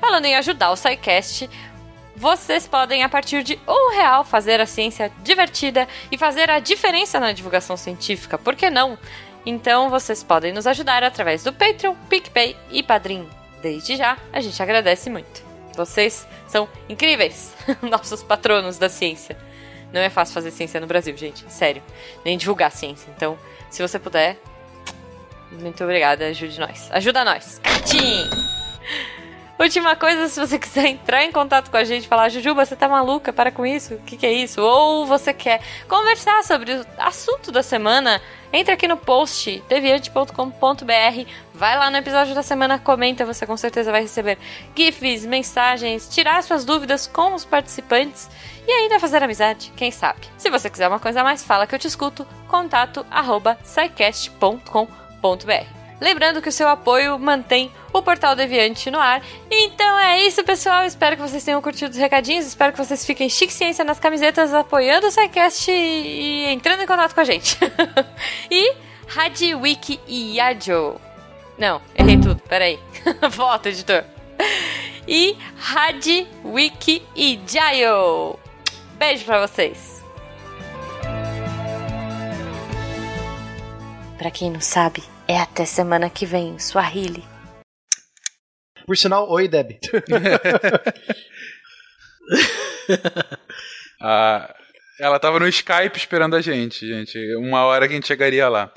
S10: Falando em ajudar o SciCast, vocês podem, a partir de um real, fazer a ciência divertida e fazer a diferença na divulgação científica. Por que não? Então vocês podem nos ajudar através do Patreon, PicPay e Padrim. Desde já, a gente agradece muito. Vocês são incríveis, nossos patronos da ciência. Não é fácil fazer ciência no Brasil, gente. Sério. Nem divulgar ciência. Então, se você puder, muito obrigada. Ajude nós. Ajuda nós. Catim! Última coisa, se você quiser entrar em contato com a gente, falar, Jujuba, você tá maluca, para com isso, o que, que é isso? Ou você quer conversar sobre o assunto da semana, entra aqui no post, deviante.com.br, vai lá no episódio da semana, comenta, você com certeza vai receber gifs, mensagens, tirar suas dúvidas com os participantes e ainda fazer amizade, quem sabe. Se você quiser uma coisa a mais, fala que eu te escuto, contato arroba. Lembrando que o seu apoio mantém o Portal Deviante no ar. Então é isso, pessoal. Espero que vocês tenham curtido os recadinhos. Espero que vocês fiquem chique ciência nas camisetas, apoiando o SciCast e entrando em contato com a gente. e Hadiwiki e Yajo. Não, errei tudo. Peraí. Volta, editor. E Hadiwiki e Jayo. Beijo pra vocês. Pra quem não sabe, é até semana que vem, Swahili.
S3: Por sinal, oi, Deb.
S1: Ah, ela tava no Skype esperando a gente, gente. Uma hora que a gente chegaria lá.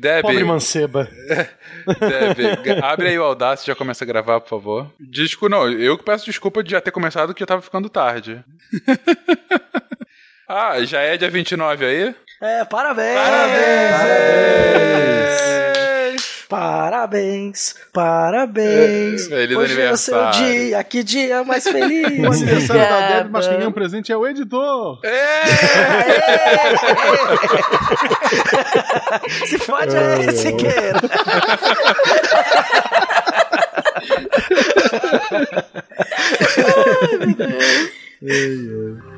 S1: Deb,
S3: Pobre manceba.
S1: Deb, abre aí o Audacity e já começa a gravar, por favor. Disco, não, eu que peço desculpa de já ter começado que já tava ficando tarde. ah, já é dia 29 aí?
S2: É, parabéns! Parabéns! Parabéns!
S1: É, feliz
S2: Hoje é o seu
S1: aniversário.
S2: dia, que dia mais feliz!
S6: O aniversário da
S2: Obrigada.
S6: Deb, mas quem ganha um presente é o editor.
S2: Se fode aí, Siqueira! Ai, meu Deus.